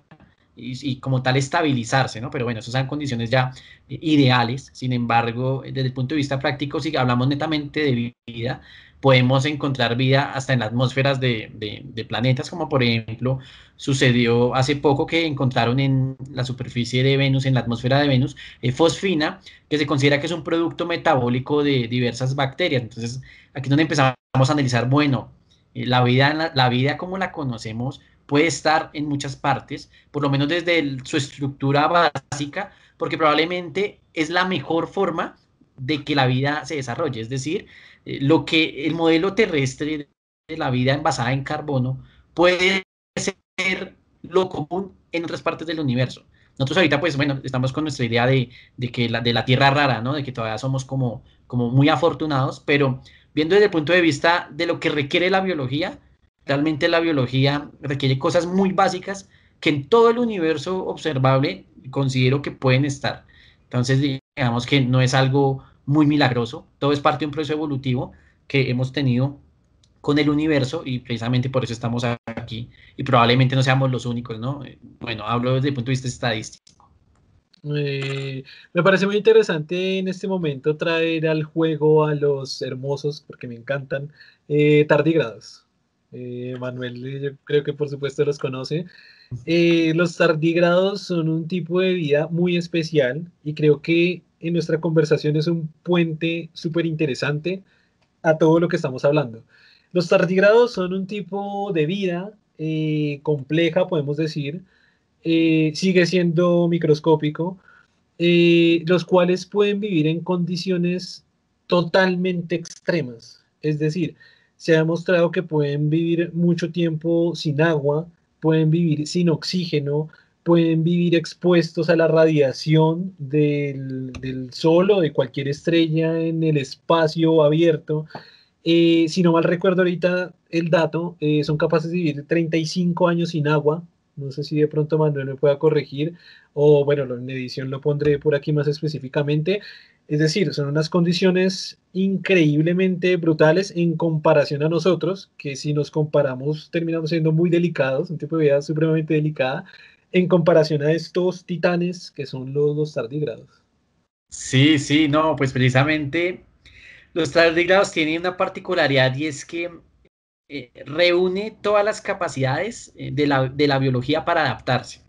y, como tal estabilizarse, ¿no? Pero bueno, esas son condiciones ya eh, ideales. Sin embargo, desde el punto de vista práctico, si hablamos netamente de vida, podemos encontrar vida hasta en las atmósferas de, planetas, como por ejemplo sucedió hace poco que encontraron en la superficie de Venus, en la atmósfera de Venus, eh, fosfina, que se considera que es un producto metabólico de diversas bacterias. Entonces, aquí es donde empezamos a analizar, bueno, eh, la, vida, la, vida como la conocemos puede estar en muchas partes, por lo menos desde su estructura básica, porque probablemente es la mejor forma de que la vida se desarrolle. Es decir, eh, lo que el modelo terrestre de la vida basada en carbono puede ser lo común en otras partes del universo. Nosotros ahorita, pues bueno, estamos con nuestra idea de, que la, de la Tierra rara, ¿no? De que todavía somos como, como muy afortunados, pero viendo desde el punto de vista de lo que requiere la biología, realmente la biología requiere cosas muy básicas que en todo el universo observable considero que pueden estar. Entonces, digamos que no es algo muy milagroso, todo es parte de un proceso evolutivo que hemos tenido con el universo y precisamente por eso estamos aquí y probablemente no seamos los únicos, ¿no? Bueno, hablo desde el punto de vista estadístico. Eh, me parece muy interesante en este momento traer al juego a los hermosos, porque me encantan, eh, tardígrados. Eh, Manuel, yo creo que por supuesto los conoce. los tardígrados son un tipo de vida muy especial y creo que en nuestra conversación es un puente súper interesante a todo lo que estamos hablando. Los tardígrados son un tipo de vida eh, compleja, podemos decir, eh, sigue siendo microscópico, eh, los cuales pueden vivir en condiciones totalmente extremas. Es decir, se ha demostrado que pueden vivir mucho tiempo sin agua, pueden vivir sin oxígeno, pueden vivir expuestos a la radiación del, del sol o de cualquier estrella en el espacio abierto. Eh, si no mal recuerdo ahorita el dato, eh, son capaces de vivir 35 años sin agua. No sé si de pronto Manuel me pueda corregir o bueno, en edición lo pondré por aquí más específicamente. Es decir, son unas condiciones increíblemente brutales en comparación a nosotros, que si nos comparamos terminamos siendo muy delicados, un tipo de vida supremamente delicada, en comparación a estos titanes que son los, tardígrados. Sí, sí, no, pues precisamente los tardígrados tienen una particularidad y es que eh, reúne todas las capacidades eh, de la, de la biología para adaptarse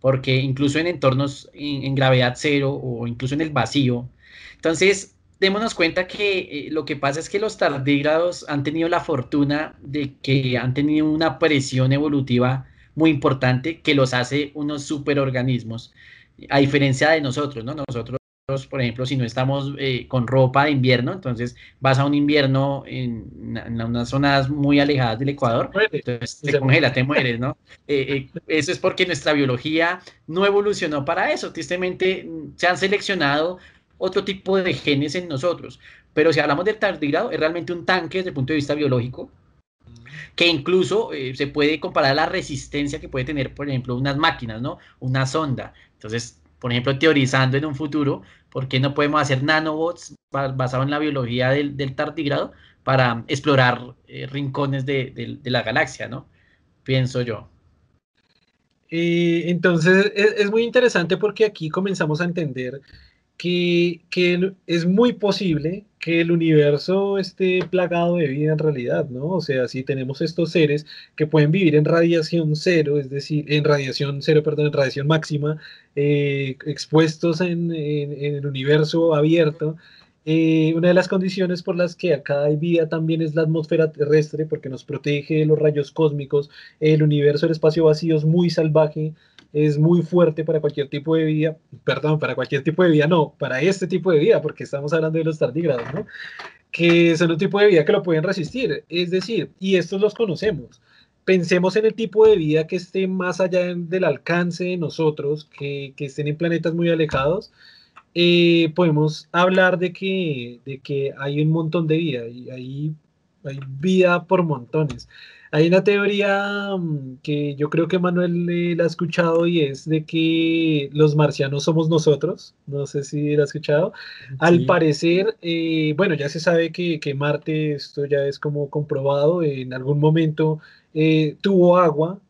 porque incluso en entornos en, gravedad cero o incluso en el vacío. Entonces, démonos cuenta que eh, lo que pasa es que los tardígrados han tenido la fortuna de que han tenido una presión evolutiva muy importante que los hace unos superorganismos, a diferencia de nosotros, ¿no? Nosotros por ejemplo, si no estamos eh, con ropa de invierno, entonces vas a un invierno en, unas zonas muy alejadas del Ecuador, entonces te congela, te mueres, ¿no? [LAUGHS] Eh, eh, eso es porque nuestra biología no evolucionó para eso. Tristemente mm, se han seleccionado otro tipo de genes en nosotros. Pero si hablamos del tardígrado, es realmente un tanque desde el punto de vista biológico, que incluso se puede comparar a la resistencia que puede tener, por ejemplo, unas máquinas, ¿no? Una sonda. Entonces, por ejemplo, teorizando en un futuro, ¿por qué no podemos hacer nanobots basados en la biología del, del para explorar eh, rincones de, la galaxia, ¿no? Pienso yo. Entonces es, muy interesante porque aquí comenzamos a entender que, que, es muy posible que el universo esté plagado de vida en realidad, ¿no? O sea, si tenemos estos seres que pueden vivir en radiación cero, es decir, en radiación cero, perdón, en radiación máxima, eh, expuestos en, el universo abierto, eh, una de las condiciones por las que acá hay vida también es la atmósfera terrestre, porque nos protege de los rayos cósmicos, el universo, el espacio vacío es muy salvaje, es muy fuerte para cualquier tipo de vida, perdón, para cualquier tipo de vida, no, para este tipo de vida, porque estamos hablando de los tardígrados, ¿no? Que son un tipo de vida que lo pueden resistir, es decir, y estos los conocemos. Pensemos en el tipo de vida que esté más allá del alcance de nosotros, que, que estén en planetas muy alejados, eh, podemos hablar de que, de que hay un montón de vida y hay, hay vida por montones. Hay una teoría mm, que yo creo que Manuel eh, la ha escuchado y es de que los marcianos somos nosotros. No sé si la ha escuchado. Al parecer, eh, bueno, ya se sabe que, Marte, esto ya es como comprobado, en algún momento eh, tuvo agua,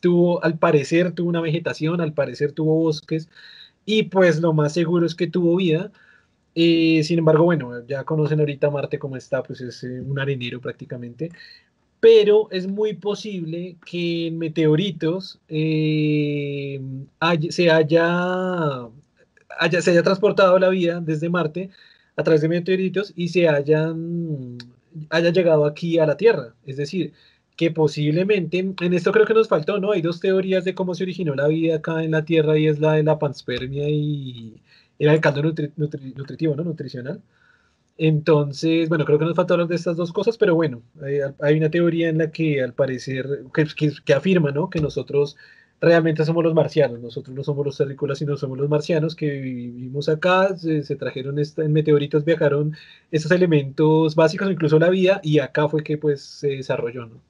tuvo, al parecer tuvo una vegetación, al parecer tuvo bosques y pues lo más seguro es que tuvo vida. sin embargo, bueno, ya conocen ahorita Marte como está, pues es un arenero prácticamente pero es muy posible que meteoritos eh, se, haya, se haya transportado la vida desde Marte a través de meteoritos y se hayan, haya llegado aquí a la Tierra. Es decir, que posiblemente, en esto creo que nos faltó, ¿no? Hay dos teorías de cómo se originó la vida acá en la Tierra y es la de la panspermia y el caldo nutritivo, ¿no? Nutricional. Entonces, bueno, creo que nos falta hablar de estas dos cosas, pero bueno, hay, una teoría en la que al parecer, que, afirma, ¿no? Que nosotros realmente somos los marcianos, nosotros no somos los terrícolas, sino somos los marcianos que vivimos acá, se, trajeron en meteoritos, viajaron estos elementos básicos, incluso la vida, y acá fue que pues se desarrolló, ¿no?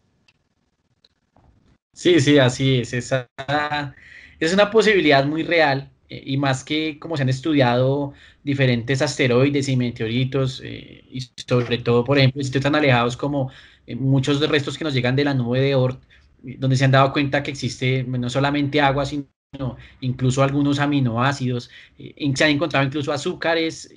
Sí, sí, así es. Esa es una posibilidad muy real y más que como se han estudiado diferentes asteroides y meteoritos, eh, y sobre todo, por ejemplo, sitios tan alejados como eh, muchos restos que nos llegan de la nube de Oort, donde se han dado cuenta que existe no solamente agua, sino incluso algunos aminoácidos, se han encontrado incluso azúcares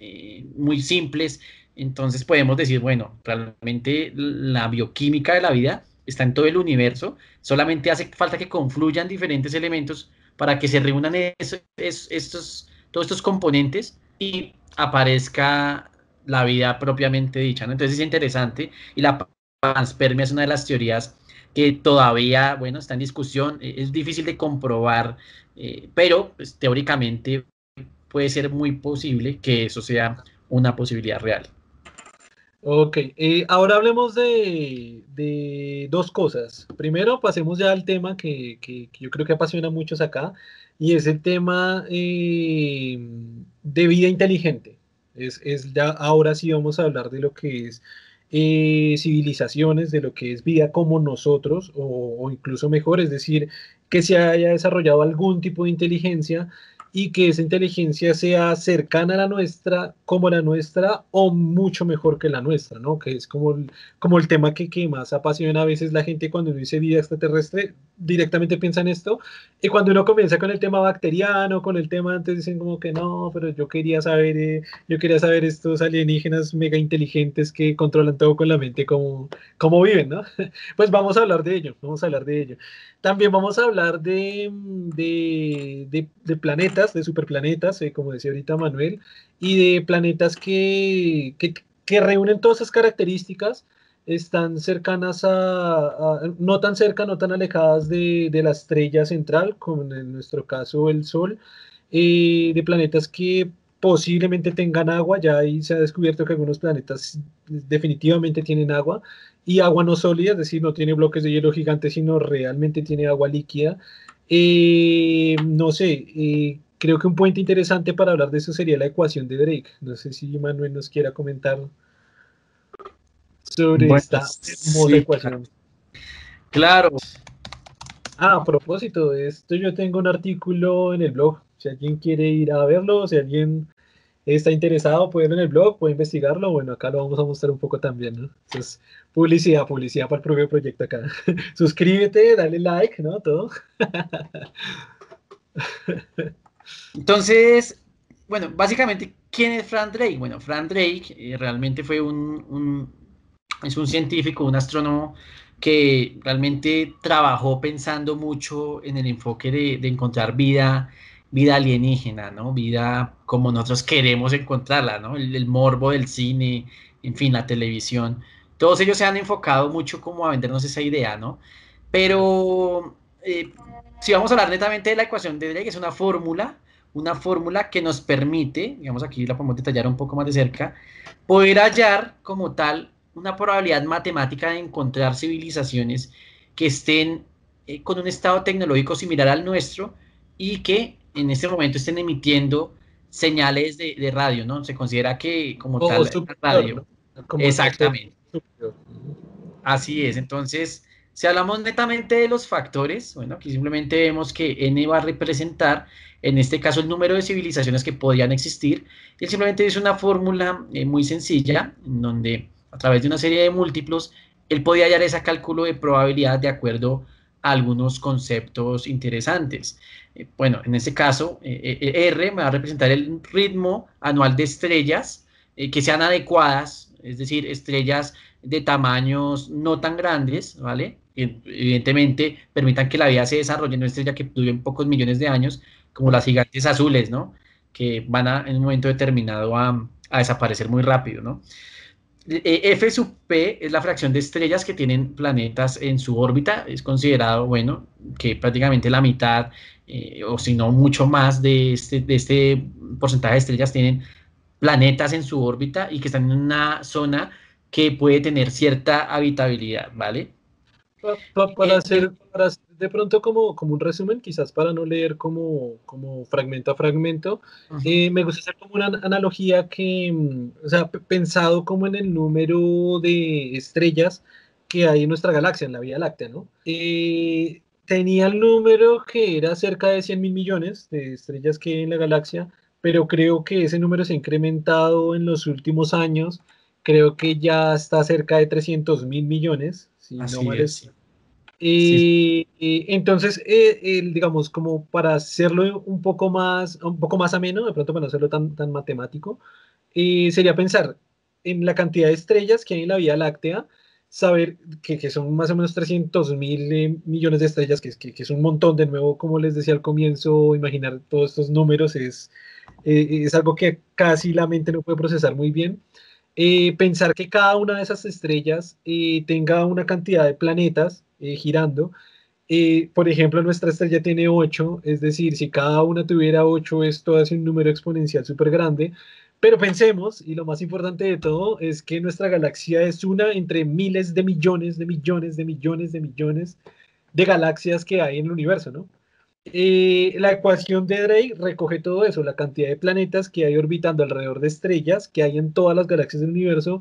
muy simples, entonces podemos decir, bueno, realmente la bioquímica de la vida está en todo el universo, solamente hace falta que confluyan diferentes elementos para que se reúnan estos, todos estos componentes y aparezca la vida propiamente dicha. Entonces es interesante y la panspermia es una de las teorías que todavía, bueno, está en discusión, e, es difícil de comprobar, eh, pero pues, teóricamente puede ser muy posible que eso sea una posibilidad real. Ok, eh, ahora hablemos de, dos cosas. Primero, pasemos ya al tema que, yo creo que apasiona a muchos acá, y es el tema eh, de vida inteligente. Es, ya ahora sí vamos a hablar de lo que es eh, civilizaciones, de lo que es vida como nosotros, o, incluso mejor, es decir, que se haya desarrollado algún tipo de inteligencia y que esa inteligencia sea cercana a la nuestra, como la nuestra, o mucho mejor que la nuestra, ¿no? Que es como el, como el tema que, que más apasiona a veces la gente cuando dice vida extraterrestre, directamente piensa en esto, y cuando uno comienza con el tema bacteriano, con el tema antes dicen como que no, pero yo quería saber, eh, yo quería saber estos alienígenas mega inteligentes que controlan todo con la mente, cómo, cómo viven, ¿no? [LAUGHS] Pues vamos a hablar de ello, vamos a hablar de ello. También vamos a hablar de, de, de, planetas, de superplanetas, eh, como decía ahorita Manuel, y de planetas que, que, que, reúnen todas esas características, están cercanas a, no tan cerca, no tan alejadas de, de, la estrella central, como en nuestro caso el Sol, eh, de planetas que posiblemente tengan agua, ya ahí se ha descubierto que algunos planetas definitivamente tienen agua, y agua no sólida, es decir, no tiene bloques de hielo gigantes, sino realmente tiene agua líquida. Eh, no sé, eh, creo que un puente interesante para hablar de eso sería la ecuación de Drake. No sé si Manuel nos quiera comentar sobre esta ecuación. Claro. Ah, a propósito de esto, yo tengo un artículo en el blog. Si alguien quiere ir a verlo, si alguien está interesado, puede ver en el blog, puede investigarlo. Bueno, acá lo vamos a mostrar un poco también, ¿no? Entonces, publicidad, publicidad para el propio proyecto acá. [LAUGHS] Suscríbete, dale like, ¿no? Todo. [LAUGHS] Entonces, bueno, básicamente, ¿quién es Frank Drake? Bueno, Frank Drake eh, realmente fue un, es un científico, un astrónomo que realmente trabajó pensando mucho en el enfoque de encontrar vida vida alienígena, ¿no? Vida como nosotros queremos encontrarla, ¿no? El, morbo del cine, en fin, la televisión. Todos ellos se han enfocado mucho como a vendernos esa idea, ¿no? Pero eh, si vamos a hablar netamente de la ecuación de Drake, es una fórmula, una fórmula que nos permite, digamos aquí la podemos detallar un poco más de cerca, poder hallar como tal una probabilidad matemática de encontrar civilizaciones que estén eh, con un estado tecnológico similar al nuestro y que en este momento estén emitiendo señales de, radio, ¿no? Se considera que como, tal radio. Exactamente. Así es. Entonces, si hablamos netamente de los factores, bueno, aquí simplemente vemos que n va a representar, en este caso, el número de civilizaciones que podrían existir. Y simplemente es una fórmula eh, muy sencilla, en donde a través de una serie de múltiplos, él podía hallar ese cálculo de probabilidad de acuerdo a algunos conceptos interesantes. Eh, bueno, en este caso, eh, eh, R me va a representar el ritmo anual de estrellas que sean adecuadas, es decir, estrellas de tamaños no tan grandes, ¿vale? evidentemente permitan que la vida se desarrolle en una estrella que en pocos millones de años, como las gigantes azules, ¿no? Que van a, en un momento determinado a, a desaparecer muy rápido, ¿no? F sub P es la fracción de estrellas que tienen planetas en su órbita. Es considerado, bueno, que prácticamente la mitad eh, o si no mucho más de este, de este porcentaje de estrellas tienen planetas en su órbita y que están en una zona que puede tener cierta habitabilidad, ¿vale? Para, eh, hacer, para de pronto como, como un resumen, quizás para no leer como, como fragmento a fragmento, eh, me gusta hacer como una analogía que, mm, o sea, pensado como en el número de estrellas que hay en nuestra galaxia, en la Vía Láctea, ¿no? Eh, tenía el número que era cerca de 100 mil millones de estrellas que hay en la galaxia, pero creo que ese número se ha incrementado en los últimos años. Creo que ya está cerca de 300 mil millones. Si Así no es. Y, entonces, eh, digamos, como para hacerlo un poco más, un poco más ameno, de pronto para no hacerlo tan, tan matemático, eh, sería pensar en la cantidad de estrellas que hay en la Vía Láctea, saber que, que, son más o menos 300 mil eh, millones de estrellas, que, que, que, es un montón, de nuevo, como les decía al comienzo, imaginar todos estos números es, eh, es algo que casi la mente no puede procesar muy bien. Eh, pensar que cada una de esas estrellas tenga una cantidad de planetas girando. por ejemplo, nuestra estrella tiene 8, es decir, si cada una tuviera 8, esto hace un número exponencial súper grande. Pero pensemos, y lo más importante de todo, es que nuestra galaxia es una entre miles de millones, de millones, de millones, de millones de galaxias que hay en el universo, ¿no? Eh, la ecuación de Drake recoge todo eso, la cantidad de planetas que hay orbitando alrededor de estrellas que hay en todas las galaxias del universo.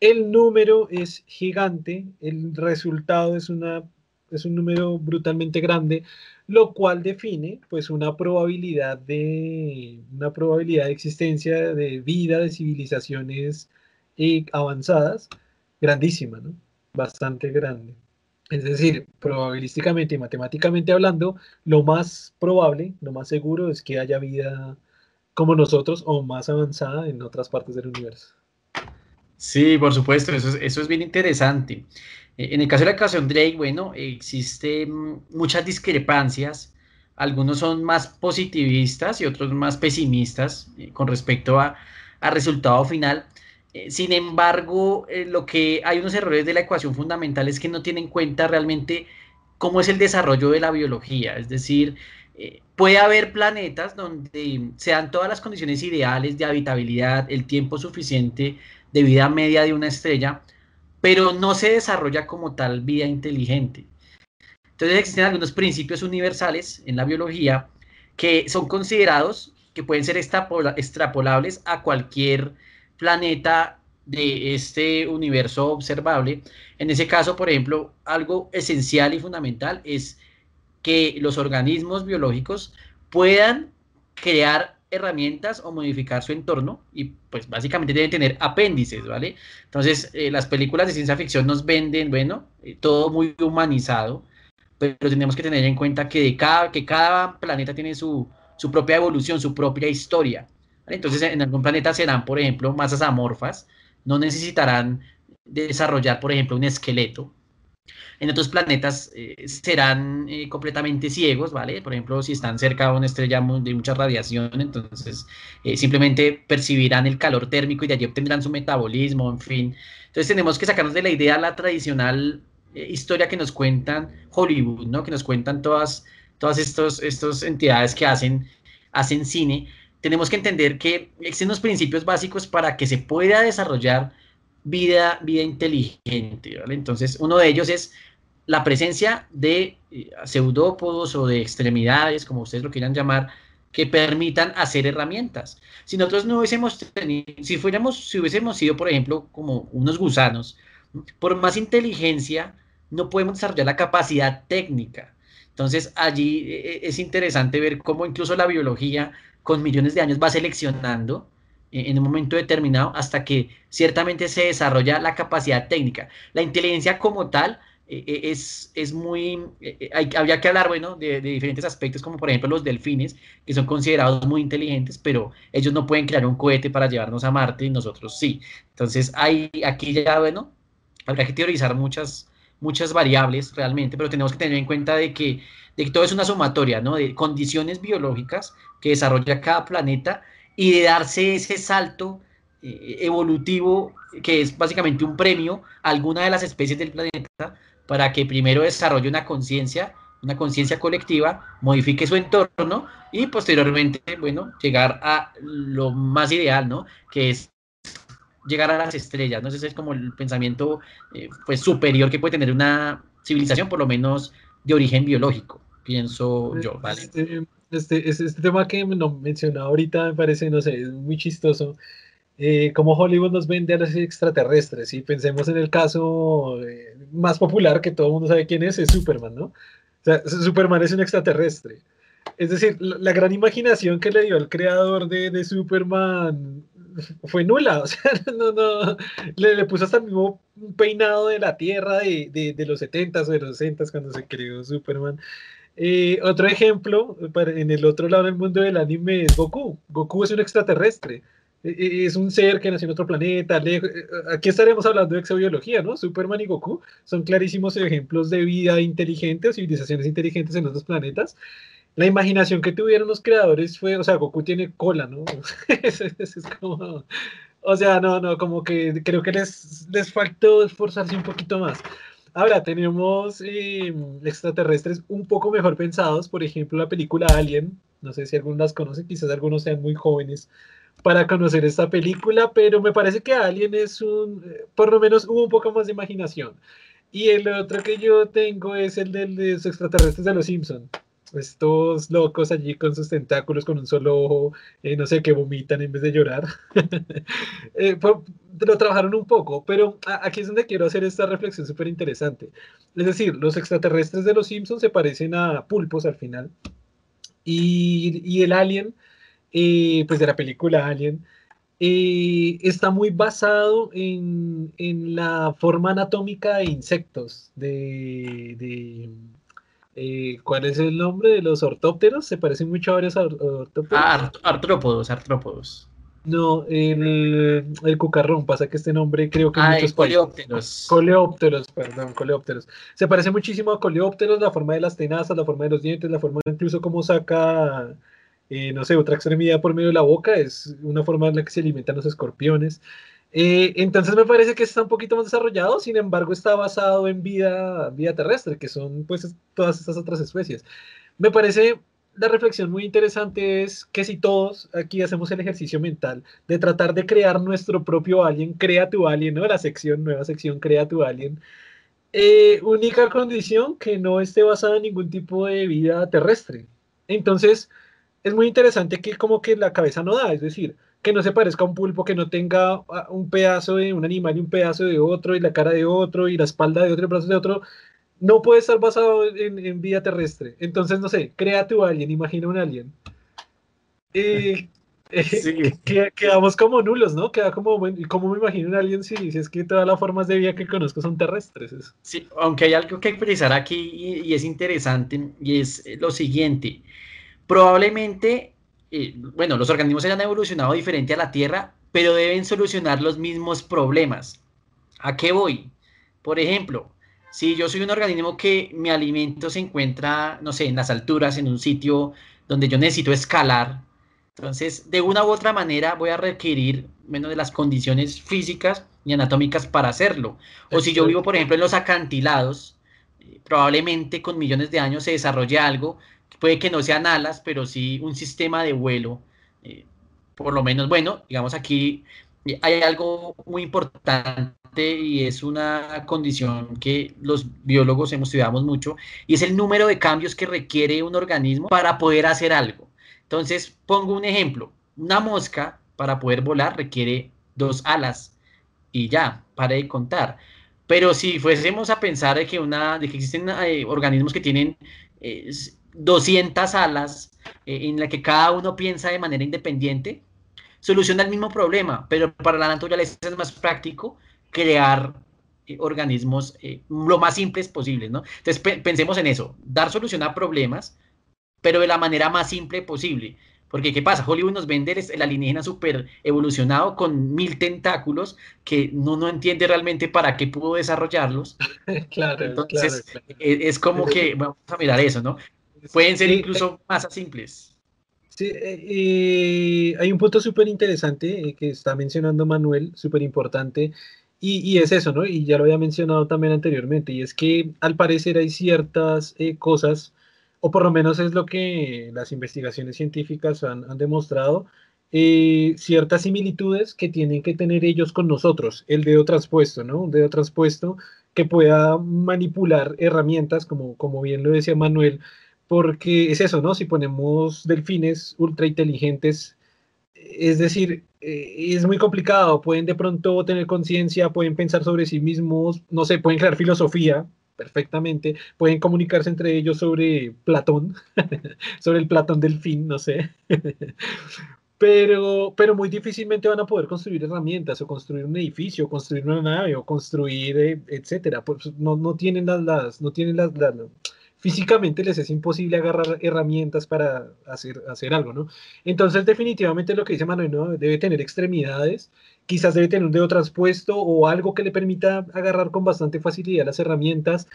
El número es gigante, el resultado es un número brutalmente grande, lo cual define pues una probabilidad de, una probabilidad de existencia de vida de civilizaciones eh, avanzadas grandísima, ¿no? Bastante grande. Es decir, probabilísticamente y matemáticamente hablando, lo más probable, lo más seguro es que haya vida como nosotros o más avanzada en otras partes del universo. Sí, por supuesto, eso es, eso es bien interesante. Eh, en el caso de la ecuación Drake, bueno, existen muchas discrepancias. Algunos son más positivistas y otros más pesimistas eh, con respecto al resultado final. Eh, sin embargo, lo que hay unos errores de la ecuación fundamental es que no tienen en cuenta realmente cómo es el desarrollo de la biología. Es decir, puede haber planetas donde sean todas las condiciones ideales de habitabilidad, el tiempo suficiente de vida media de una estrella, pero no se desarrolla como tal vida inteligente. Entonces existen algunos principios universales en la biología que son considerados que pueden ser extrapolables a cualquier planeta de este universo observable. En ese caso, por ejemplo, algo esencial y fundamental es que los organismos biológicos puedan crear herramientas o modificar su entorno y pues básicamente deben tener apéndices, ¿vale? Entonces eh, las películas de ciencia ficción nos venden, bueno, eh, todo muy humanizado, pero tenemos que tener en cuenta que, cada, que cada planeta tiene su, su propia evolución, su propia historia. Entonces en algún planeta serán, por ejemplo, masas amorfas, no necesitarán desarrollar, por ejemplo, un esqueleto, en otros planetas eh, serán eh, completamente ciegos, ¿vale? Por ejemplo, si están cerca de una estrella de mucha radiación, entonces eh, simplemente percibirán el calor térmico y de allí obtendrán su metabolismo, en fin. Entonces tenemos que sacarnos de la idea la tradicional historia que nos cuentan Hollywood, ¿no? Que nos cuentan todas, todas estas estos entidades que hacen, hacen cine. Tenemos que entender que existen unos principios básicos para que se pueda desarrollar vida, vida inteligente. Entonces, uno de ellos es la presencia de eh, pseudópodos o de extremidades, como ustedes lo quieran llamar, que permitan hacer herramientas. Si nosotros no hubiésemos tenido, si fuéramos, si hubiésemos sido, por ejemplo, como unos gusanos, por más inteligencia, no podemos desarrollar la capacidad técnica. Entonces, allí eh, es interesante ver cómo incluso la biología, con millones de años, va seleccionando en un momento determinado hasta que ciertamente se desarrolla la capacidad técnica. La inteligencia como tal eh, eh, es, es muy, eh, había que hablar, bueno, de, diferentes aspectos, como por ejemplo los delfines, que son considerados muy inteligentes, pero ellos no pueden crear un cohete para llevarnos a Marte y nosotros sí. Entonces, hay, aquí ya, bueno, habrá que teorizar muchas, muchas variables realmente, pero tenemos que tener en cuenta de que, de que todo es una sumatoria, ¿no? De condiciones biológicas que desarrolla cada planeta y de darse ese salto eh, evolutivo que es básicamente un premio a alguna de las especies del planeta para que primero desarrolle una conciencia, una conciencia colectiva, modifique su entorno y posteriormente, bueno, llegar a lo más ideal, ¿no? Que es llegar a las estrellas, ¿no? Ese es como el pensamiento eh, pues superior que puede tener una civilización, por lo menos de origen biológico, pienso yo, ¿vale? Este, este, este, tema que no mencionaba ahorita me parece, no sé, es muy chistoso. Eh, como Hollywood nos vende a los extraterrestres, y pensemos en el caso eh, más popular que todo el mundo sabe quién es, es Superman, ¿no? O sea, Superman es un extraterrestre. Es decir, la, gran imaginación que le dio el creador de, de Superman fue nula, o sea, [LAUGHS] no, no, le, le, puso hasta el mismo peinado de la Tierra de, de, de los 70s o de los 60s cuando se creó Superman. Eh, otro ejemplo, en el otro lado del mundo del anime es Goku. Goku es un extraterrestre. E, e, es un ser que nació en otro planeta. Eh, aquí estaremos hablando de exobiología, ¿no? Superman y Goku son clarísimos ejemplos de vida inteligente o civilizaciones inteligentes en otros planetas. La imaginación que tuvieron los creadores fue, o sea, Goku tiene cola, ¿no? [LAUGHS] es, como, o sea, no, no, como que creo que les, les faltó esforzarse un poquito más. Ahora, tenemos em, extraterrestres un poco mejor pensados, por ejemplo, la película Alien, no sé si algunos las conocen, quizás algunos sean muy jóvenes para conocer esta película, pero me parece que Alien es un, eh, por lo menos hubo un poco más de imaginación. Y el otro que yo tengo es el de los extraterrestres de los Simpsons. estos locos allí con sus tentáculos, con un solo ojo, eh, no sé, que vomitan en vez de llorar. [LAUGHS] eh, lo trabajaron un poco, pero aquí es donde quiero hacer esta reflexión súper interesante. Es decir, los extraterrestres de los Simpsons se parecen a pulpos al final. Y, y el alien, eh, pues de la película Alien, eh, está muy basado en, en, la forma anatómica de insectos, de, eh, ¿Cuál es el nombre de los ortópteros? Se parecen mucho a varios ortópteros. Ah, artrópodos, artrópodos. No, el, el, cucarrón, pasa que este nombre creo que... Ah, muchos coleópteros. Coleópteros, perdón, coleópteros. Se parece muchísimo a coleópteros, la forma de las tenazas, la forma de los dientes, la forma incluso como saca, eh, no sé, otra extremidad por medio de la boca, es una forma en la que se alimentan los escorpiones. Eh, entonces me parece que está un poquito más desarrollado, sin embargo está basado en vida, vida terrestre, que son pues todas estas otras especies. Me parece la reflexión muy interesante es que si todos aquí hacemos el ejercicio mental de tratar de crear nuestro propio alien, crea tu alien, ¿no? La sección, nueva sección, crea tu alien. Eh, única condición que no esté basada en ningún tipo de vida terrestre. Entonces, es muy interesante que como que la cabeza no da, es decir, que no se parezca a un pulpo, que no tenga ah, un pedazo de un animal y un pedazo de otro, y la cara de otro, y la espalda de otro, y el brazo de otro, no puede estar basado en, vida terrestre. Entonces, no sé, crea tu alien, imagina un alien. Eh, [LAUGHS] eh, quedamos como nulos, ¿no? Queda como, bueno, ¿y cómo me imagino un alien si, si, es que todas las formas de vida que conozco son terrestres? Sí, aunque hay algo que expresar aquí y, y es interesante, y es lo siguiente. Probablemente bueno, los organismos hayan evolucionado diferente a la Tierra, pero deben solucionar los mismos problemas. ¿A qué voy? Por ejemplo, si yo soy un organismo que mi alimento se encuentra, no sé, en las alturas, en un sitio donde yo necesito escalar, entonces de una u otra manera voy a requerir menos de las condiciones físicas y anatómicas para hacerlo. O si yo vivo, por ejemplo, en los acantilados, eh, probablemente con millones de años se desarrolle algo puede que no sean alas, pero sí un sistema de vuelo, eh, por lo menos, bueno, digamos aquí eh, hay algo muy importante y es una condición que los biólogos hemos estudiado mucho, y es el número de cambios que requiere un organismo para poder hacer algo. Entonces, pongo un ejemplo, una mosca para poder volar requiere dos alas y ya, para de contar. Pero si fuésemos a pensar de que, una, de que existen eh, organismos que tienen 200 alas eh, en la que cada uno piensa de manera independiente, soluciona el mismo problema, pero para la naturaleza es más práctico crear eh, organismos eh, lo más simples posibles, ¿no? Entonces pensemos en eso, dar solución a problemas, pero de la manera más simple posible. Porque, ¿qué pasa? Hollywood nos vende el alienígena súper evolucionado con mil tentáculos que no, no entiende realmente para qué pudo desarrollarlos. [LAUGHS] claro, Entonces, Es, como que, vamos a mirar eso, ¿no? Pueden ser incluso más simples. Sí, eh, hay un punto súper interesante eh, que está mencionando Manuel, súper importante, y, es eso, ¿no? Y ya lo había mencionado también anteriormente, y es que al parecer hay ciertas eh, cosas, o por lo menos es lo que las investigaciones científicas han, demostrado, ciertas similitudes que tienen que tener ellos con nosotros, el dedo transpuesto, ¿no? Un dedo transpuesto que pueda manipular herramientas, como, como bien lo decía Manuel, porque es eso, ¿no? Si ponemos delfines ultra inteligentes, es decir, eh, es muy complicado, pueden de pronto tener conciencia, pueden pensar sobre sí mismos, no sé, pueden crear filosofía perfectamente, pueden comunicarse entre ellos sobre Platón, [LAUGHS] sobre el Platón delfín, no sé. [LAUGHS] pero, pero muy difícilmente van a poder construir herramientas o construir un edificio, o construir una nave o construir, eh, etcétera. Pues no, no tienen las, las no tienen las, las físicamente les es imposible agarrar herramientas para hacer, hacer algo, ¿no? Entonces, definitivamente lo que dice Manuel, ¿no? Debe tener extremidades, quizás debe tener un dedo transpuesto o algo que le permita agarrar con bastante facilidad las herramientas.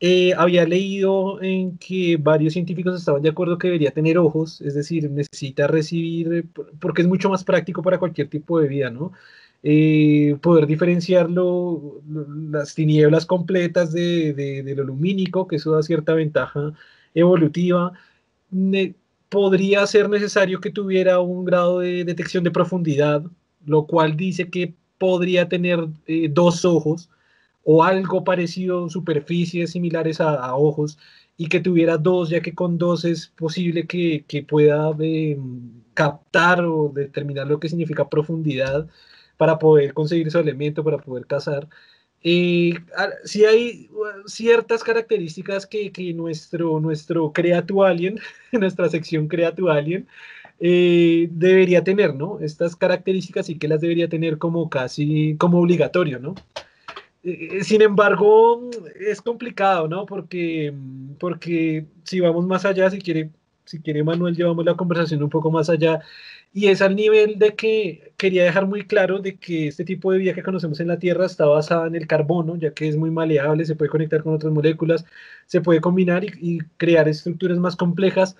Eh, había leído en que varios científicos estaban de acuerdo que debería tener ojos, es decir, necesita recibir, porque es mucho más práctico para cualquier tipo de vida, ¿no? Eh, poder diferenciarlo, las tinieblas completas de, de, lo lumínico, que eso da cierta ventaja evolutiva. podría ser necesario que tuviera un grado de detección de profundidad, lo cual dice que podría tener eh, dos ojos o algo parecido, superficies similares a, ojos. y que tuviera dos, ya que con dos es posible que, que pueda eh, captar o determinar lo que significa profundidad para poder conseguir su elemento, para poder cazar. Eh, sí hay ciertas características que, que, nuestro, nuestro Creatu Alien, [LAUGHS] nuestra sección Creatu Alien, eh, debería tener, ¿no? Estas características sí que las debería tener como casi, como obligatorio, ¿no? Eh, sin embargo, es complicado, ¿no? Porque, porque si vamos más allá, si quiere, si quiere Manuel, llevamos la conversación un poco más allá y es al nivel de que quería dejar muy claro de que este tipo de vida que conocemos en la Tierra está basada en el carbono, ya que es muy maleable, se puede conectar con otras moléculas, se puede combinar y, crear estructuras más complejas.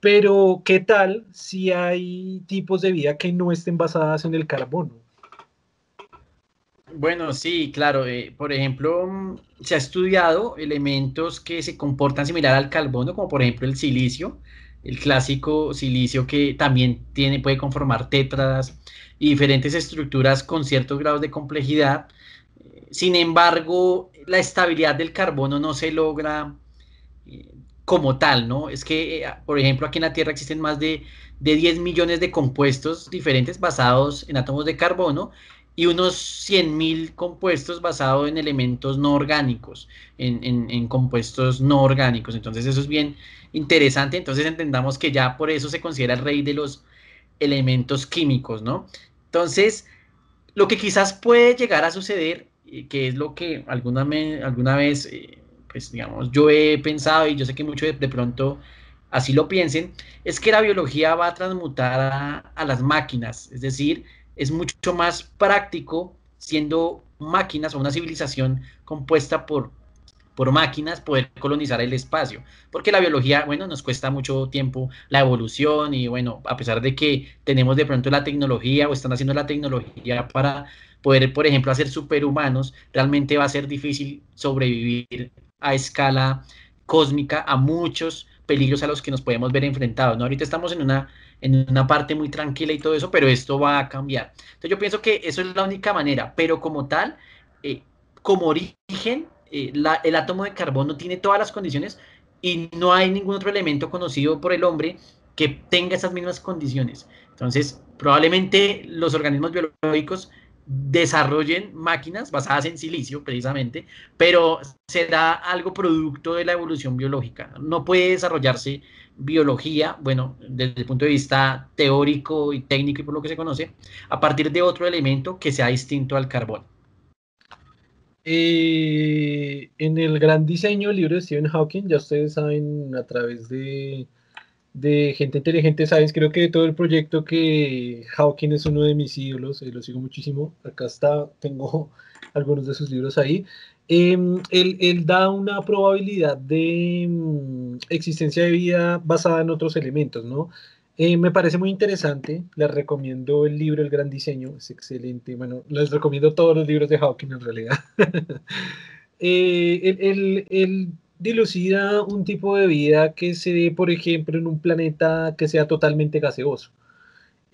Pero, ¿qué tal si hay tipos de vida que no estén basadas en el carbono? Bueno, sí, claro. Eh, por ejemplo, mm, se ha estudiado elementos que se comportan similar al carbono, como por ejemplo el silicio, el clásico silicio que también tiene, puede conformar tétradas y diferentes estructuras con ciertos grados de complejidad. Sin embargo, la estabilidad del carbono no se logra eh, como tal, ¿no? Es que, eh, por ejemplo, aquí en la Tierra existen más de, de 10 millones de compuestos diferentes basados en átomos de carbono y unos 100.000 compuestos basados en elementos no orgánicos, en, en, compuestos no orgánicos. Entonces eso es bien interesante. Entonces entendamos que ya por eso se considera el rey de los elementos químicos, ¿no? Entonces, lo que quizás puede llegar a suceder, que es lo que alguna, alguna vez, eh, pues digamos, yo he pensado y yo sé que muchos de, pronto así lo piensen, es que la biología va a transmutar a, a las máquinas, es decir, es mucho más práctico siendo máquinas o una civilización compuesta por, por máquinas poder colonizar el espacio. Porque la biología, bueno, nos cuesta mucho tiempo la evolución y bueno, a pesar de que tenemos de pronto la tecnología o están haciendo la tecnología para poder, por ejemplo, hacer superhumanos, realmente va a ser difícil sobrevivir a escala cósmica a muchos peligros a los que nos podemos ver enfrentados. ¿no? Ahorita estamos en una en una parte muy tranquila y todo eso, pero esto va a cambiar. Entonces yo pienso que eso es la única manera, pero como tal, eh, como origen, eh, el átomo de carbono tiene todas las condiciones y no hay ningún otro elemento conocido por el hombre que tenga esas mismas condiciones. Entonces, probablemente los organismos biológicos desarrollen máquinas basadas en silicio, precisamente, pero será algo producto de la evolución biológica. No puede desarrollarse biología, bueno, desde el punto de vista teórico y técnico y por lo que se conoce, a partir de otro elemento que sea distinto al carbón. Eh, en el gran diseño, libro de Stephen Hawking, ya ustedes saben a través de de gente inteligente, sabes, creo que todo el proyecto que Hawking es uno de mis ídolos, eh, lo sigo muchísimo, acá está, tengo [LAUGHS] algunos de sus libros ahí, em, él, da una probabilidad de mm, existencia de vida basada en otros elementos, ¿no? Eh, me parece muy interesante, les recomiendo el libro El Gran Diseño, es excelente, bueno, les recomiendo todos los libros de Hawking en realidad. [LAUGHS] eh, el dilucida un tipo de vida que se dé, por ejemplo, en un planeta que sea totalmente gaseoso.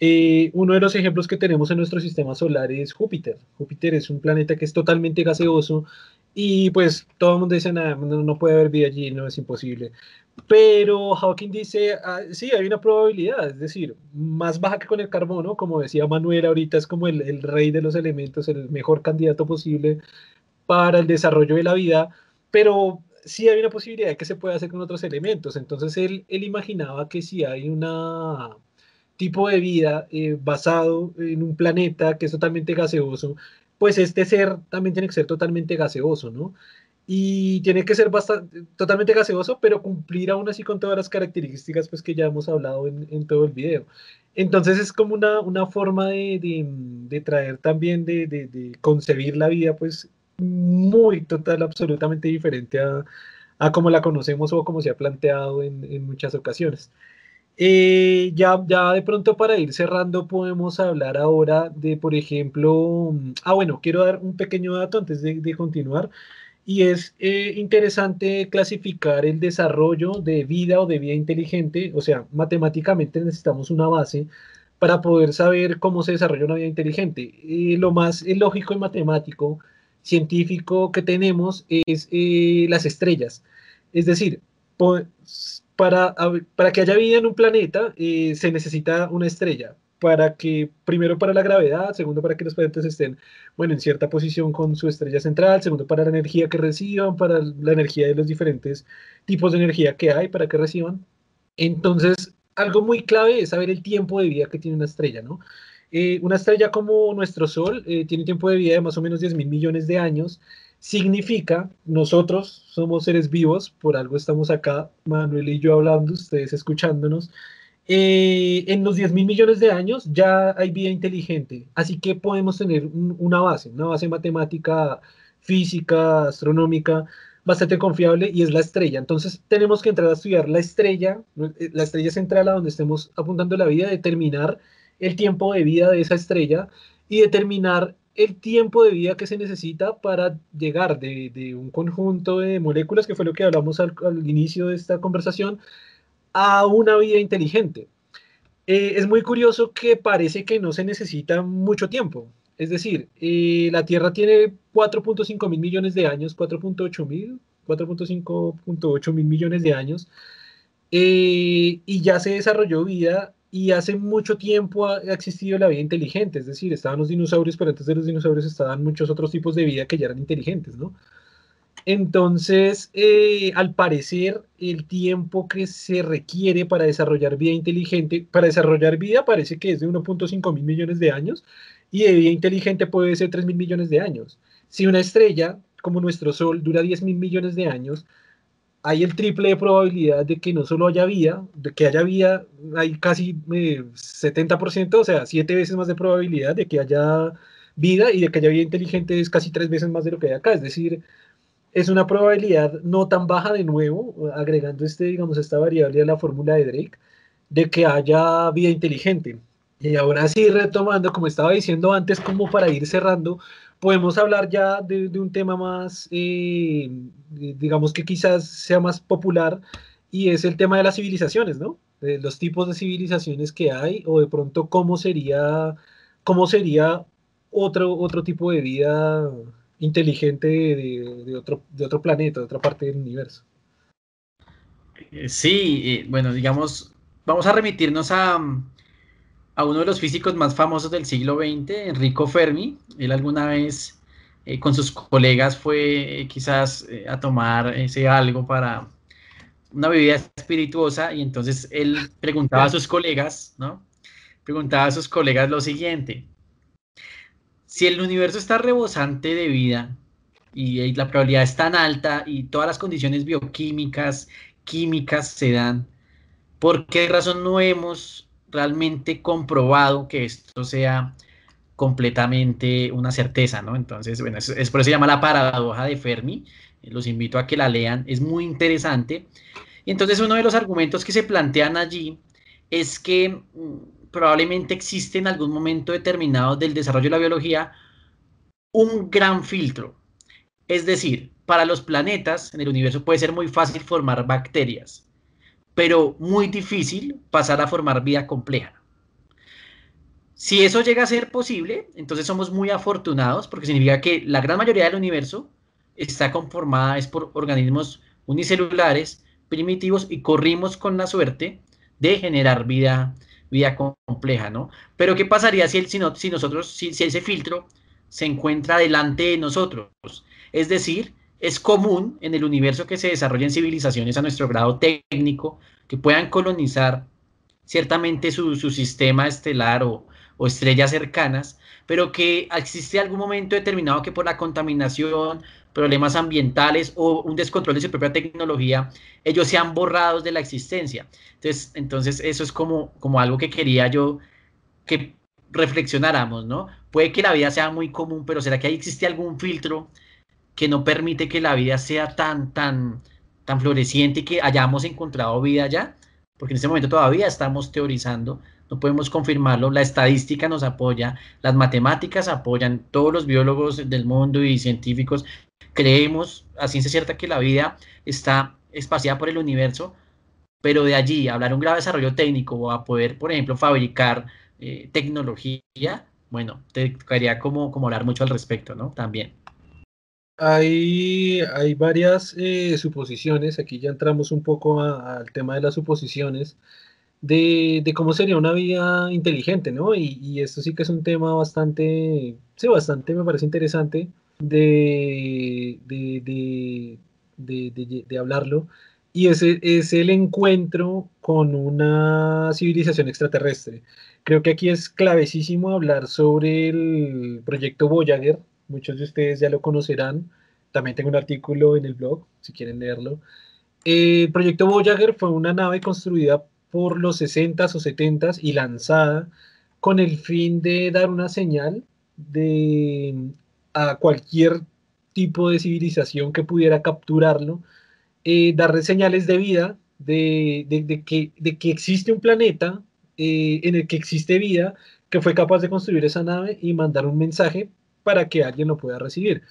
Eh, uno de los ejemplos que tenemos en nuestro sistema solar es Júpiter. Júpiter es un planeta que es totalmente gaseoso y pues todo el mundo dice, nada, no, puede haber vida allí, no es imposible. Pero Hawking dice, ah, sí, hay una probabilidad, es decir, más baja que con el carbono, como decía Manuel ahorita, es como el, el rey de los elementos, el mejor candidato posible para el desarrollo de la vida, pero sí hay una posibilidad de que se pueda hacer con otros elementos. Entonces él, imaginaba que si hay un tipo de vida eh, basado en un planeta que es totalmente gaseoso, pues este ser también tiene que ser totalmente gaseoso, ¿no? Y tiene que ser totalmente gaseoso, pero cumplir aún así con todas las características pues, que ya hemos hablado en, todo el video. Entonces es como una, forma de, traer también, de, concebir la vida, pues muy total, absolutamente diferente a, a como la conocemos o como se ha planteado en, en muchas ocasiones. Eh, ya, ya de pronto para ir cerrando podemos hablar ahora de, por ejemplo, ah bueno, quiero dar un pequeño dato antes de, de continuar y es eh, interesante clasificar el desarrollo de vida o de vida inteligente, o sea, matemáticamente necesitamos una base para poder saber cómo se desarrolla una vida inteligente. Lo más lógico y matemático científico que tenemos es eh, las estrellas. Es decir, para, para que haya vida en un planeta eh, se necesita una estrella. Para que, primero para la gravedad, segundo para que los planetas estén, bueno, en cierta posición con su estrella central, segundo para la energía que reciban, para la energía de los diferentes tipos de energía que hay para que reciban. Entonces, algo muy clave es saber el tiempo de vida que tiene una estrella, ¿no? Eh, una estrella como nuestro Sol eh, tiene tiempo de vida de más o menos 10 mil millones de años significa, nosotros somos seres vivos, por algo estamos acá, Manuel y yo hablando, ustedes escuchándonos, eh, en los 10 mil millones de años ya hay vida inteligente, así que podemos tener una base, una base matemática, física, astronómica, bastante confiable y es la estrella. Entonces tenemos que entrar a estudiar la estrella, la estrella central a donde estemos apuntando la vida, determinar el tiempo de vida de esa estrella y determinar el tiempo de vida que se necesita para llegar de, un conjunto de moléculas, que fue lo que hablamos al, inicio de esta conversación, a una vida inteligente. Eh, es muy curioso que parece que no se necesita mucho tiempo. Es decir, eh, la Tierra tiene 4.5 mil millones de años, 4.8 mil, 4.5.8 mil millones de años, eh, y ya se desarrolló vida y hace mucho tiempo ha existido la vida inteligente, es decir, estaban los dinosaurios, pero antes de los dinosaurios estaban muchos otros tipos de vida que ya eran inteligentes, ¿no? Entonces, eh, al parecer, el tiempo que se requiere para desarrollar vida inteligente, para desarrollar vida parece que es de 1.5 mil millones de años y de vida inteligente puede ser 3 mil millones de años. Si una estrella como nuestro Sol dura 10 mil millones de años, hay el triple de probabilidad de que no solo haya vida, de que haya vida, hay casi 70%, eh, o sea, siete veces más de probabilidad de que haya vida y de que haya vida inteligente es casi tres veces más de lo que hay acá. Es decir, es una probabilidad no tan baja de nuevo, agregando este, digamos, esta variable a la fórmula de Drake, de que haya vida inteligente. Y ahora sí, retomando, como estaba diciendo antes, como para ir cerrando, podemos hablar ya de, un tema más, eh, digamos que quizás sea más popular, y es el tema de las civilizaciones, ¿no? De los tipos de civilizaciones que hay, o de pronto cómo sería, cómo sería otro, otro tipo de vida inteligente de, otro, de otro planeta, de otra parte del universo. Eh, sí, eh, bueno, digamos, vamos a remitirnos a, a uno de los físicos más famosos del siglo XX, Enrico Fermi. Él alguna vez eh, con sus colegas fue eh, quizás eh, a tomar ese algo para una bebida espirituosa y entonces él preguntaba a sus colegas, ¿no? Preguntaba a sus colegas lo siguiente. Si el universo está rebosante de vida y la probabilidad es tan alta y todas las condiciones bioquímicas, químicas se dan, ¿por qué razón no hemos realmente comprobado que esto sea completamente una certeza, ¿no? Entonces, bueno, es, por eso se llama la paradoja de Fermi. Los invito a que la lean, es muy interesante. Y entonces uno de los argumentos que se plantean allí es que mm, probablemente existe en algún momento determinado del desarrollo de la biología un gran filtro. Es decir, para los planetas en el universo puede ser muy fácil formar bacterias pero muy difícil pasar a formar vida compleja. Si eso llega a ser posible, entonces somos muy afortunados porque significa que la gran mayoría del universo está conformada es por organismos unicelulares, primitivos y corrimos con la suerte de generar vida, vida compleja, ¿no? Pero ¿qué pasaría si, el, si, si nosotros, si ese filtro se encuentra delante de nosotros? Es decir, es común en el universo que se desarrollen civilizaciones a nuestro grado técnico, que puedan colonizar ciertamente su, sistema estelar o, estrellas cercanas, pero que existe algún momento determinado que por la contaminación, problemas ambientales o un descontrol de su propia tecnología, ellos sean borrados de la existencia. Entonces, entonces eso es como, como algo que quería yo que reflexionáramos, ¿no? Puede que la vida sea muy común, pero ¿será que ahí existe algún filtro que no permite que la vida sea tan, tan, tan floreciente y que hayamos encontrado vida ya, porque en este momento todavía estamos teorizando, no podemos confirmarlo, la estadística nos apoya, las matemáticas apoyan, todos los biólogos del mundo y científicos creemos a ciencia cierta que la vida está espaciada por el universo, pero de allí hablar un grave desarrollo técnico o a poder, por ejemplo, fabricar eh, tecnología, bueno, te tocaría como, como hablar mucho al respecto, ¿no? También. Hay, hay varias eh, suposiciones, aquí ya entramos un poco al tema de las suposiciones, de, cómo sería una vida inteligente, ¿no? Y, esto sí que es un tema bastante, sí, bastante me parece interesante de, de, de hablarlo, y ese es el encuentro con una civilización extraterrestre. Creo que aquí es clavecísimo hablar sobre el proyecto Voyager, muchos de ustedes ya lo conocerán, también tengo un artículo en el blog, si quieren leerlo. El proyecto Voyager fue una nave construida por los 60s o 70s y lanzada con el fin de dar una señal de, a cualquier tipo de civilización que pudiera capturarlo, eh, darle señales de vida, de, que, de que existe un planeta eh, en el que existe vida que fue capaz de construir esa nave y mandar un mensaje para que alguien lo pueda recibir.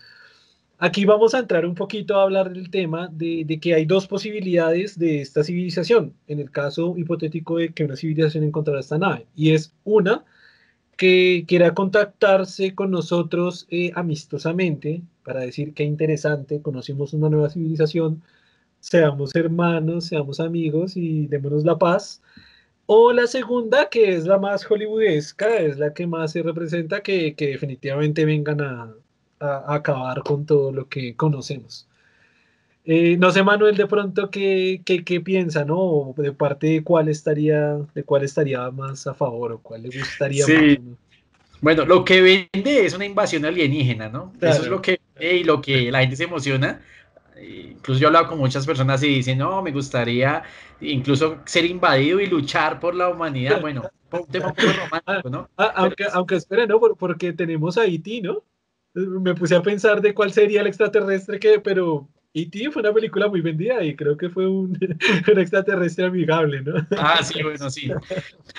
Aquí vamos a entrar un poquito a hablar del tema de, que hay dos posibilidades de esta civilización, en el caso hipotético de que una civilización encontrara esta nave. Y es una, que quiera contactarse con nosotros eh, amistosamente para decir qué interesante, conocimos una nueva civilización, seamos hermanos, seamos amigos y démonos la paz. O la segunda, que es la más hollywoodesca, es la que más se representa, que, que definitivamente vengan a, a, acabar con todo lo que conocemos. Eh, no sé, Manuel, de pronto, ¿qué, qué, qué piensa, no? De parte de cuál estaría, de cuál estaría más a favor o cuál le gustaría más. Bueno, lo que vende es una invasión alienígena, ¿no? Eso es lo que y lo que la gente se emociona. Incluso yo he hablado con muchas personas y dicen, no, me gustaría incluso ser invadido y luchar por la humanidad. Bueno, un [LAUGHS] tema un poco romántico, ¿no? Ah, aunque, aunque espere, ¿no? Porque tenemos a Haití, ¿no? me puse a pensar de cuál sería el extraterrestre que, pero E.T. fue una película muy vendida y creo que fue un, [LAUGHS] extraterrestre amigable, ¿no? Ah, sí, bueno, sí.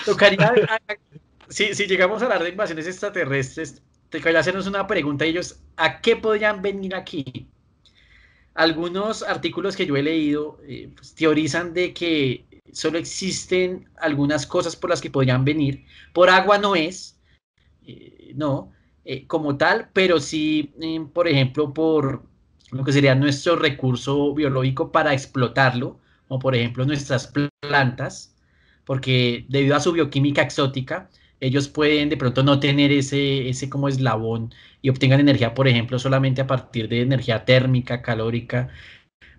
Tocaría, [LAUGHS] si, si llegamos a hablar de invasiones extraterrestres, tocaría hacernos una pregunta ellos, ¿a qué podrían venir aquí? Algunos artículos que yo he leído eh, pues, teorizan de que solo existen algunas cosas por las que podrían venir. Por agua no es, eh, no, eh, como tal, pero sí, por ejemplo, por lo que sería nuestro recurso biológico para explotarlo, o por ejemplo nuestras plantas, porque debido a su bioquímica exótica, ellos pueden de pronto no tener ese, ese como eslabón y obtengan energía, por ejemplo, solamente a partir de energía térmica, calórica.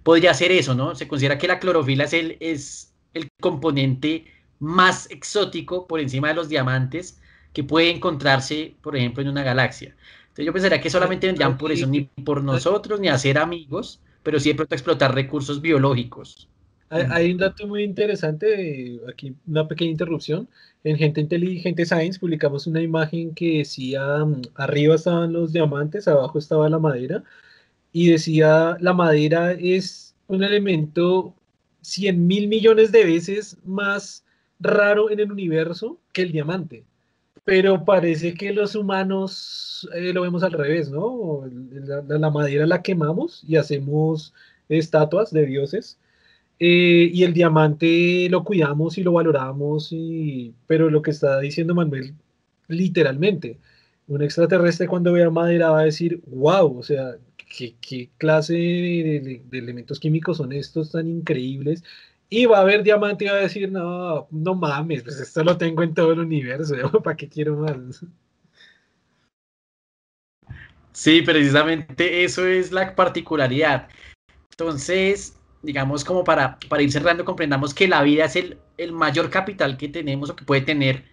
Podría ser eso, ¿no? Se considera que la clorofila es el, es el componente más exótico por encima de los diamantes que puede encontrarse, por ejemplo, en una galaxia. Entonces yo pensaría que solamente vendrían por eso, ni por nosotros, ni a ser amigos, pero sí de pronto explotar recursos biológicos. Hay, un dato muy interesante, aquí una pequeña interrupción. En Gente Inteligente Science publicamos una imagen que decía, mm, arriba estaban los diamantes, abajo estaba la madera, y decía, la madera es un elemento 100 mil millones de veces más raro en el universo que el diamante pero parece que los humanos eh, lo vemos al revés, ¿no? La, madera la quemamos y hacemos estatuas de dioses. Eh, y el diamante lo cuidamos y lo valoramos, y, pero lo que está diciendo Manuel, literalmente, un extraterrestre cuando vea madera va a decir, wow, o sea, ¿qué, clase de, elementos químicos son estos tan increíbles? Y va a haber diamante y va a decir, no, no mames, pues esto lo tengo en todo el universo, [LAUGHS] ¿para qué quiero más? Sí, precisamente eso es la particularidad. Entonces, digamos, como para, para ir cerrando, comprendamos que la vida es el, el, mayor capital que tenemos o que puede tener.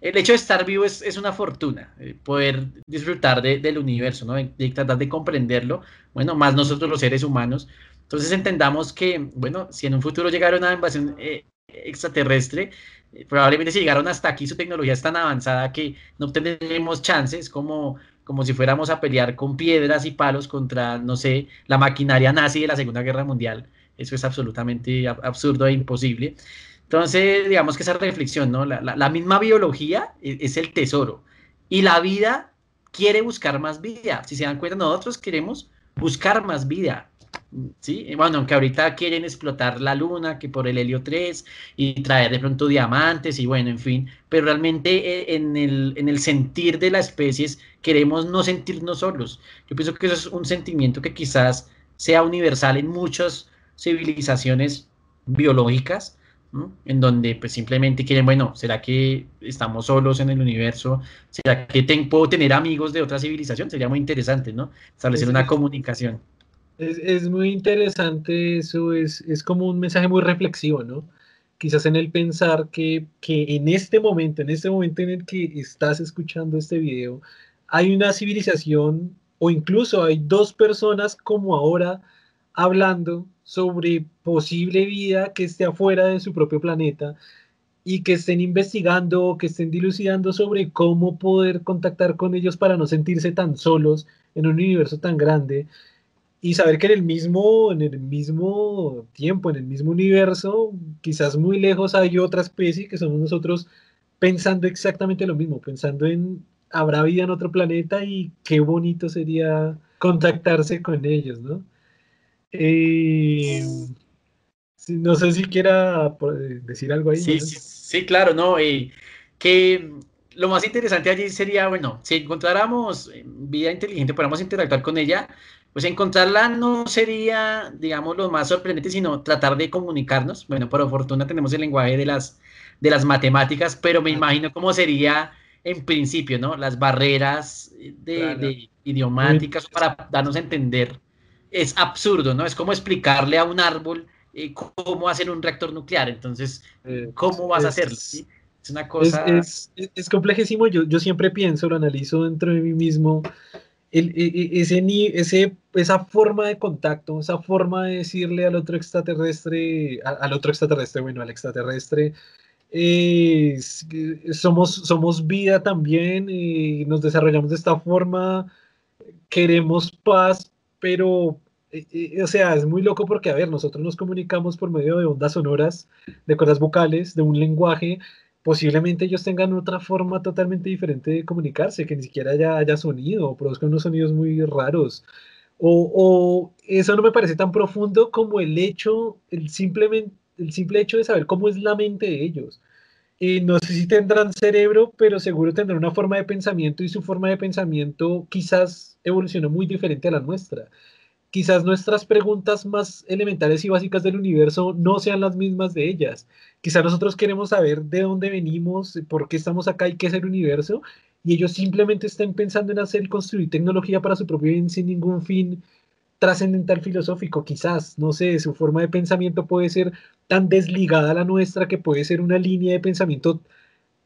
El hecho de estar vivo es, es una fortuna, eh, poder disfrutar de, del universo, ¿no? de tratar de comprenderlo, bueno, más nosotros los seres humanos, entonces entendamos que, bueno, si en un futuro llegara una invasión eh, extraterrestre, eh, probablemente si llegaron hasta aquí su tecnología es tan avanzada que no tendremos chances como, como si fuéramos a pelear con piedras y palos contra, no sé, la maquinaria nazi de la Segunda Guerra Mundial. Eso es absolutamente absurdo e imposible. Entonces, digamos que esa reflexión, ¿no? La, la misma biología es, es el tesoro y la vida quiere buscar más vida. Si se dan cuenta, nosotros queremos buscar más vida ¿sí? Bueno, aunque ahorita quieren explotar la luna, que por el helio 3 y traer de pronto diamantes y bueno, en fin, pero realmente eh, en el, en el sentir de las especies queremos no sentirnos solos. Yo pienso que eso es un sentimiento que quizás sea universal en muchas civilizaciones biológicas, en donde pues simplemente quieren, bueno, ¿será que estamos solos en el universo? ¿Será que puedo tener amigos de otra civilización? Sería muy interesante, ¿no? Establecer una comunicación. Es, muy interesante eso, es, es, como un mensaje muy reflexivo, ¿no? Quizás en el pensar que, que en este momento, en este momento en el que estás escuchando este video, hay una civilización o incluso hay dos personas como ahora hablando sobre posible vida que esté afuera de su propio planeta y que estén investigando, que estén dilucidando sobre cómo poder contactar con ellos para no sentirse tan solos en un universo tan grande y saber que en el mismo, en el mismo tiempo, en el mismo universo, quizás muy lejos hay otra especie que somos nosotros pensando exactamente lo mismo, pensando en habrá vida en otro planeta y qué bonito sería contactarse con ellos, ¿no? Eh, no sé si quiera decir algo ahí. Sí, sí, claro, ¿no? Eh, que lo más interesante allí sería, bueno, si encontráramos vida inteligente, podamos interactuar con ella, pues encontrarla no sería, digamos, lo más sorprendente, sino tratar de comunicarnos. Bueno, por fortuna tenemos el lenguaje de las, de las matemáticas, pero me imagino cómo sería en principio, ¿no? Las barreras de, idiomáticas para darnos a entender. Es absurdo, ¿no? Es como explicarle a un árbol eh, cómo hacer un reactor nuclear. Entonces, eh, ¿cómo vas a hacerlo? Es una cosa... Es, es, complejísimo. Yo, yo siempre pienso, lo analizo dentro de mí mismo el, e, e, ese, ese, esa forma de contacto, esa forma de decirle al otro extraterrestre, al, otro extraterrestre, bueno, al extraterrestre, somos, somos vida también, y nos desarrollamos de esta forma, queremos paz, pero, e, o sea, es muy loco porque, a ver, nosotros nos comunicamos por medio de ondas sonoras, de cosas vocales, de un lenguaje, posiblemente ellos tengan otra forma totalmente diferente de comunicarse, que ni siquiera haya, haya sonido, o produzcan unos sonidos muy raros. O, eso no me parece tan profundo como el hecho, el, simplemente, el simple hecho de saber cómo es la mente de ellos. y no sé si tendrán cerebro, pero seguro tendrán una forma de pensamiento y su forma de pensamiento quizás evolucionó muy diferente a la nuestra quizás nuestras preguntas más elementales y básicas del universo no sean las mismas de ellas. Quizás nosotros queremos saber de dónde venimos, por qué estamos acá y qué es el universo, y ellos simplemente están pensando en hacer y construir tecnología para su propio bien sin ningún fin trascendental filosófico. Quizás, no sé, su forma de pensamiento puede ser tan desligada a la nuestra que puede ser una línea de pensamiento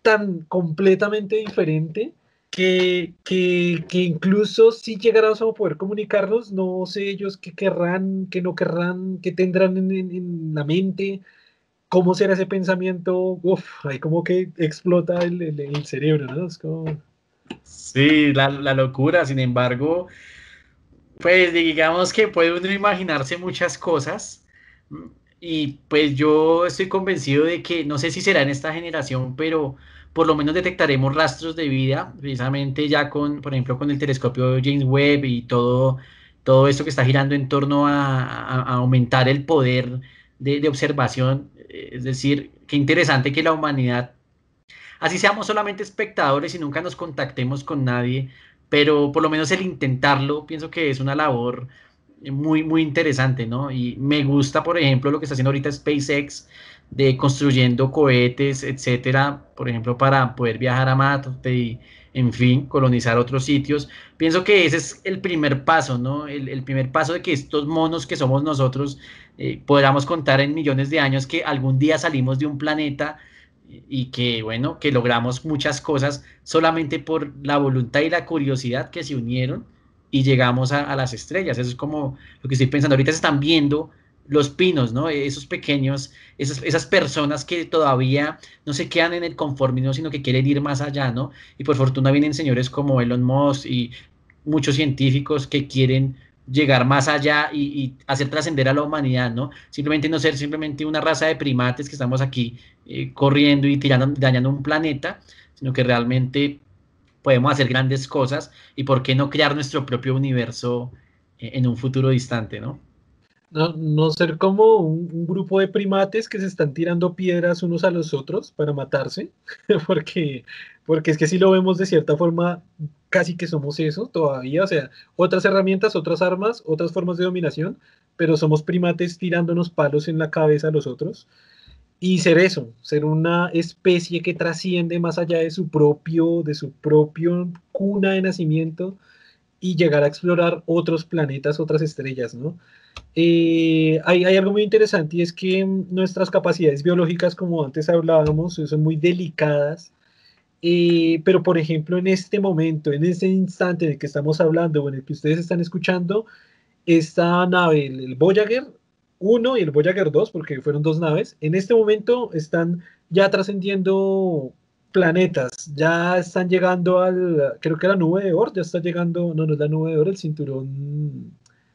tan completamente diferente que, que, que, incluso si llegáramos a poder comunicarnos, no sé ellos qué querrán, qué no querrán, qué tendrán en, en, la mente, cómo será ese pensamiento, Uf, ahí como que explota el, el, cerebro, ¿no? Es como... Sí, la, la, locura, sin embargo, pues digamos que puede uno imaginarse muchas cosas y pues yo estoy convencido de que, no sé si será en esta generación, pero por lo menos detectaremos rastros de vida, precisamente ya con, por ejemplo, con el telescopio James Webb y todo, todo esto que está girando en torno a, aumentar el poder de, observación. Es decir, qué interesante que la humanidad, así seamos solamente espectadores y nunca nos contactemos con nadie, pero por lo menos el intentarlo, pienso que es una labor muy, muy interesante, ¿no? Y me gusta, por ejemplo, lo que está haciendo ahorita SpaceX, de construyendo cohetes, etcétera, por ejemplo, para poder viajar a Marte y, en fin, colonizar otros sitios. Pienso que ese es el primer paso, ¿no? El, primer paso de que estos monos que somos nosotros eh, podamos contar en millones de años que algún día salimos de un planeta y que, bueno, que logramos muchas cosas solamente por la voluntad y la curiosidad que se unieron y llegamos a, a las estrellas. Eso es como lo que estoy pensando. Ahorita se están viendo los pinos, ¿no? Esos pequeños, esas, esas, personas que todavía no se quedan en el conformismo, sino que quieren ir más allá, ¿no? Y por fortuna vienen señores como Elon Musk y muchos científicos que quieren llegar más allá y, hacer trascender a la humanidad, ¿no? Simplemente no ser simplemente una raza de primates que estamos aquí eh, corriendo y tirando, dañando un planeta, sino que realmente podemos hacer grandes cosas y por qué no crear nuestro propio universo eh, en un futuro distante, ¿no? No, no ser como un, grupo de primates que se están tirando piedras unos a los otros para matarse, [LAUGHS] porque, porque es que si lo vemos de cierta forma, casi que somos eso todavía, o sea, otras herramientas, otras armas, otras formas de dominación, pero somos primates tirándonos palos en la cabeza a los otros. Y ser eso, ser una especie que trasciende más allá de su propio, de su propio cuna de nacimiento y llegar a explorar otros planetas, otras estrellas, ¿no? Eh, hay, algo muy interesante y es que nuestras capacidades biológicas, como antes hablábamos, son muy delicadas. Eh, pero, por ejemplo, en este momento, en este instante en el que estamos hablando o en el que ustedes están escuchando, esta nave, el, Voyager 1 y el Voyager 2, porque fueron dos naves, en este momento están ya trascendiendo planetas, ya están llegando al, creo que la nube de Oort, ya está llegando, no, no es la nube de Oort, el cinturón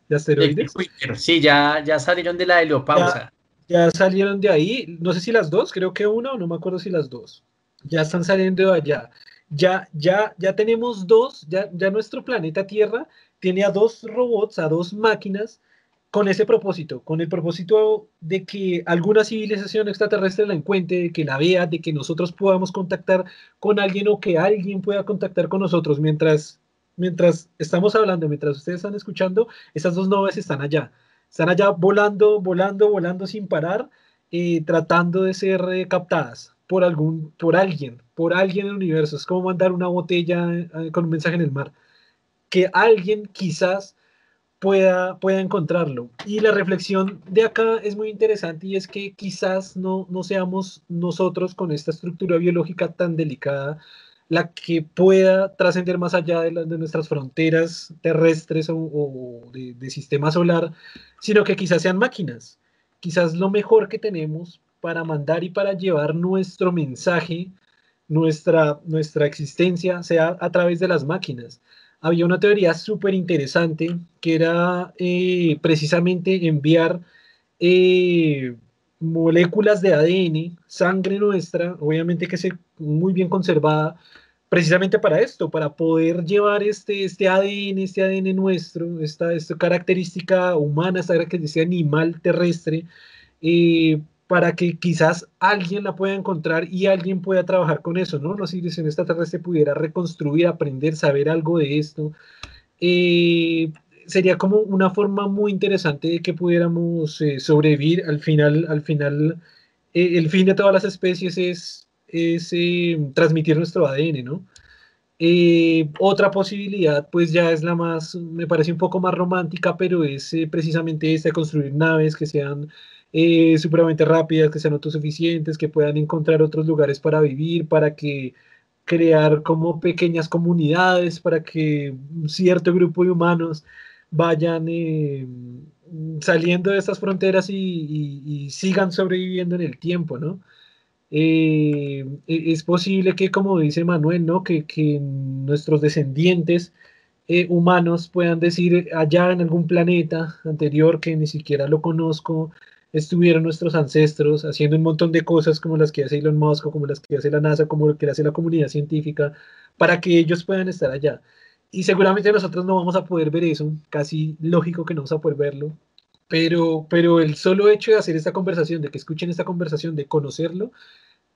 de asteroides. Sí, ya, ya salieron de la heliopausa. Ya, salieron de ahí, no sé si las dos, creo que una o no me acuerdo si las dos. Ya están saliendo de allá. Ya, ya, ya tenemos dos, ya, ya nuestro planeta Tierra tiene a dos robots, a dos máquinas con ese propósito, con el propósito de que alguna civilización extraterrestre la encuentre, de que la vea, de que nosotros podamos contactar con alguien o que alguien pueda contactar con nosotros mientras mientras estamos hablando, mientras ustedes están escuchando, esas dos naves están allá. Están allá volando, volando, volando sin parar, eh, tratando de ser eh, captadas por algún, por alguien, por alguien en el universo. Es como mandar una botella eh, con un mensaje en el mar. Que alguien quizás pueda, pueda encontrarlo. Y la reflexión de acá es muy interesante y es que quizás no, no seamos nosotros con esta estructura biológica tan delicada la que pueda trascender más allá de, nuestras fronteras terrestres o, de, sistema solar, sino que quizás sean máquinas. Quizás lo mejor que tenemos para mandar y para llevar nuestro mensaje, nuestra, nuestra existencia, sea a través de las máquinas. Había una teoría súper interesante que era eh, precisamente enviar eh, moléculas de ADN, sangre nuestra, obviamente que sea muy bien conservada, precisamente para esto, para poder llevar este, este ADN, este ADN nuestro, esta, esta característica humana, esta característica animal terrestre, eh, para que quizás alguien la pueda encontrar y alguien pueda trabajar con eso, ¿no? La civilización extraterrestre pudiera reconstruir, aprender, saber algo de esto. Eh, sería como una forma muy interesante de que pudiéramos eh, sobrevivir. Al final, al final, el fin de todas las especies es es eh, transmitir nuestro ADN, ¿no? Eh, otra posibilidad, pues ya es la más, me parece un poco más romántica, pero es eh, precisamente esta, construir naves que sean supremamente rápidas, que sean autosuficientes, que puedan encontrar otros lugares para vivir, para que crear como pequeñas comunidades, para que cierto grupo de humanos vayan saliendo de estas fronteras y sigan sobreviviendo en el tiempo, ¿no? Eh, e, es posible que, como dice Manuel, ¿no? que, nuestros descendientes eh, humanos puedan decir allá en algún planeta anterior que ni siquiera lo conozco, estuvieron nuestros ancestros haciendo un montón de cosas como las que hace Elon Musk, como las que hace la NASA, como lo que hace la comunidad científica, para que ellos puedan estar allá. Y seguramente nosotros no vamos a poder ver eso, casi lógico que no vamos a poder verlo, pero, pero el solo hecho de hacer esta conversación, de que escuchen esta conversación, de conocerlo,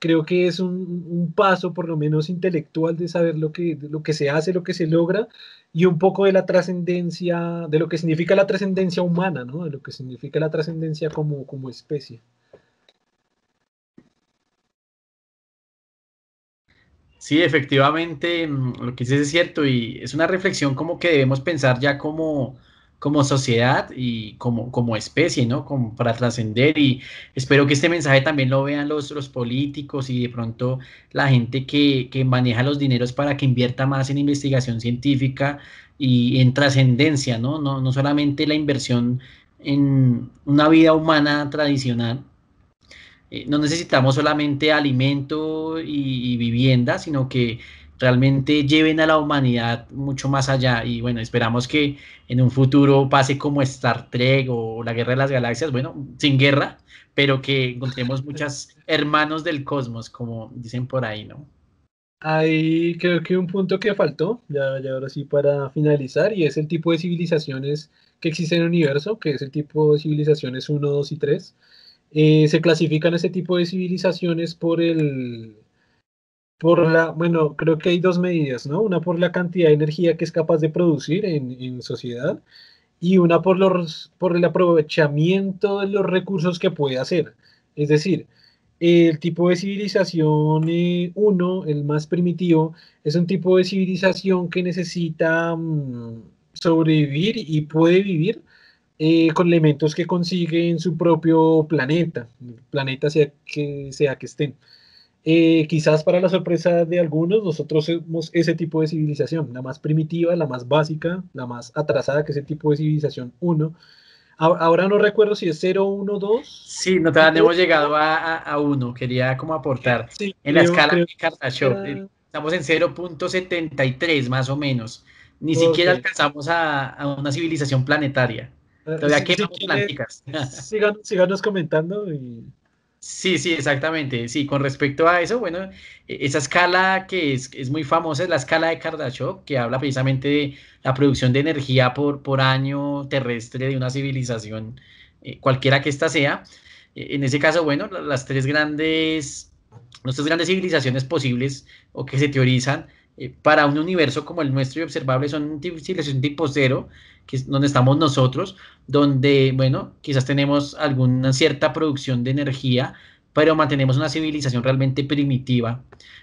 creo que es un, paso por lo menos intelectual de saber lo que, lo que se hace, lo que se logra y un poco de la trascendencia, de lo que significa la trascendencia humana, ¿no? de lo que significa la trascendencia como, como especie. Sí, efectivamente, mm, lo que dices es cierto y es una reflexión como que debemos pensar ya como como sociedad y como, como especie, ¿no? Como para trascender y espero que este mensaje también lo vean los, los políticos y de pronto la gente que, que maneja los dineros para que invierta más en investigación científica y en trascendencia, ¿no? ¿no? No solamente la inversión en una vida humana tradicional. Eh, no necesitamos solamente alimento y vivienda, sino que realmente lleven a la humanidad mucho más allá. Y bueno, esperamos que en un futuro pase como Star Trek o la Guerra de las Galaxias, bueno, sin guerra, pero que encontremos [LAUGHS] muchos hermanos del cosmos, como dicen por ahí, ¿no? Hay creo que un punto que faltó, ya, ya ahora sí para finalizar, y es el tipo de civilizaciones que existen en el universo, que es el tipo de civilizaciones 1, 2 y 3. Eh, se clasifican ese tipo de civilizaciones por el, por la, bueno, creo que hay dos medidas, ¿no? Una por la cantidad de energía que es capaz de producir en, en sociedad y una por, los, por el aprovechamiento de los recursos que puede hacer. Es decir, el tipo de civilización 1, eh, el más primitivo, es un tipo de civilización que necesita mm, sobrevivir y puede vivir eh, con elementos que consigue en su propio planeta, planeta sea que, sea que estén. Eh, quizás para la sorpresa de algunos, nosotros somos ese tipo de civilización, la más primitiva, la más básica, la más atrasada que ese tipo de civilización 1. Ahora no recuerdo si es 0, 1, 2. Sí, no hemos llegado a, a, 1, quería como aportar. en la escala de Kardashev, eh, estamos en 0.73 más o menos. Ni siquiera alcanzamos a, a, una civilización planetaria. Eh, Todavía quemamos síganos comentando y Sí, sí, exactamente. Sí, con respecto a eso, bueno, e-, esa escala que es, es muy famosa es la escala de Kardashev, que habla precisamente de la producción de energía por, por año terrestre de una civilización, eh, cualquiera que ésta sea. E-, en ese caso, bueno, las tres grandes, las tres grandes civilizaciones posibles o que se teorizan eh, para un universo como el nuestro y observable son civilización tipo cero, que es donde estamos nosotros, donde, bueno, quizás tenemos alguna cierta producción de energía, pero mantenemos una civilización realmente primitiva.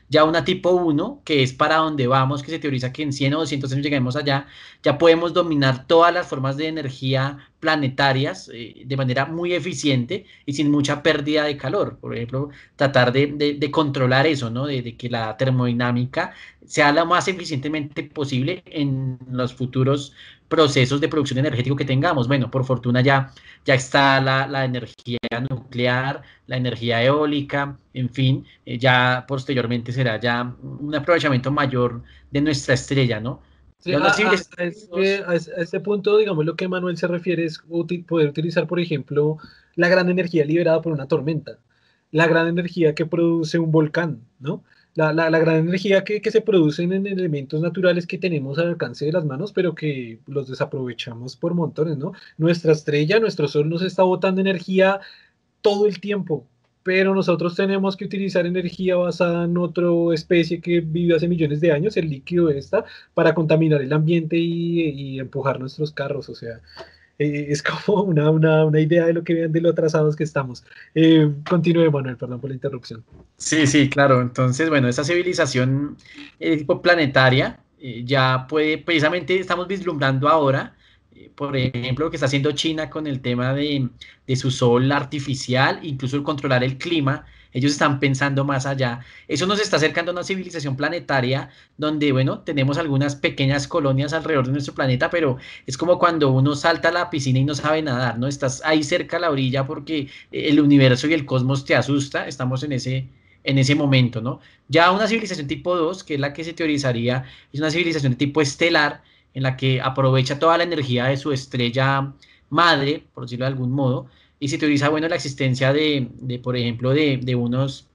Ya una tipo 1, que es para donde vamos, que se teoriza que en 100 o 200 años lleguemos allá, ya podemos dominar todas las formas de energía planetarias eh, de manera muy eficiente y sin mucha pérdida de calor. Por ejemplo, tratar de, controlar eso, ¿no? De, que la termodinámica sea lo más eficientemente posible en los futuros procesos de producción energético que tengamos. Bueno, por fortuna ya, ya está la, energía nuclear, la energía eólica, en fin, eh, ya posteriormente será ya un aprovechamiento mayor de nuestra estrella, ¿no? Sí, a, a, este, punto, digamos, lo que Manuel se refiere es poder utilizar, por ejemplo, la gran energía liberada por una tormenta, la gran energía que produce un volcán, ¿no? la, la, gran energía que, que, se producen en elementos naturales que tenemos al alcance de las manos, pero que los desaprovechamos por montones, ¿no? Nuestra estrella, nuestro sol nos está botando energía todo el tiempo, pero nosotros tenemos que utilizar energía basada en otra especie que vive hace millones de años, el líquido esta, para contaminar el ambiente y, empujar nuestros carros, o sea, eh, es como una, una, una, idea de lo que vean de lo atrasados que estamos. Eh, continúe, Manuel, perdón por la interrupción. Sí, sí, claro. Entonces, bueno, esa civilización eh, tipo planetaria eh, ya puede, precisamente estamos vislumbrando ahora, por ejemplo, lo que está haciendo China con el tema de, de su sol artificial, incluso el controlar el clima ellos están pensando más allá. Eso nos está acercando a una civilización planetaria donde, bueno, tenemos algunas pequeñas colonias alrededor de nuestro planeta, pero es como cuando uno salta a la piscina y no sabe nadar, ¿no? Estás ahí cerca a la orilla porque el universo y el cosmos te asusta. Estamos en ese, en ese momento, ¿no? Ya una civilización tipo 2, que es la que se teorizaría, es una civilización de tipo estelar, en la que aprovecha toda la energía de su estrella madre, por decirlo de algún modo, y se teoriza, bueno, la existencia de, de por ejemplo, de, de, unos,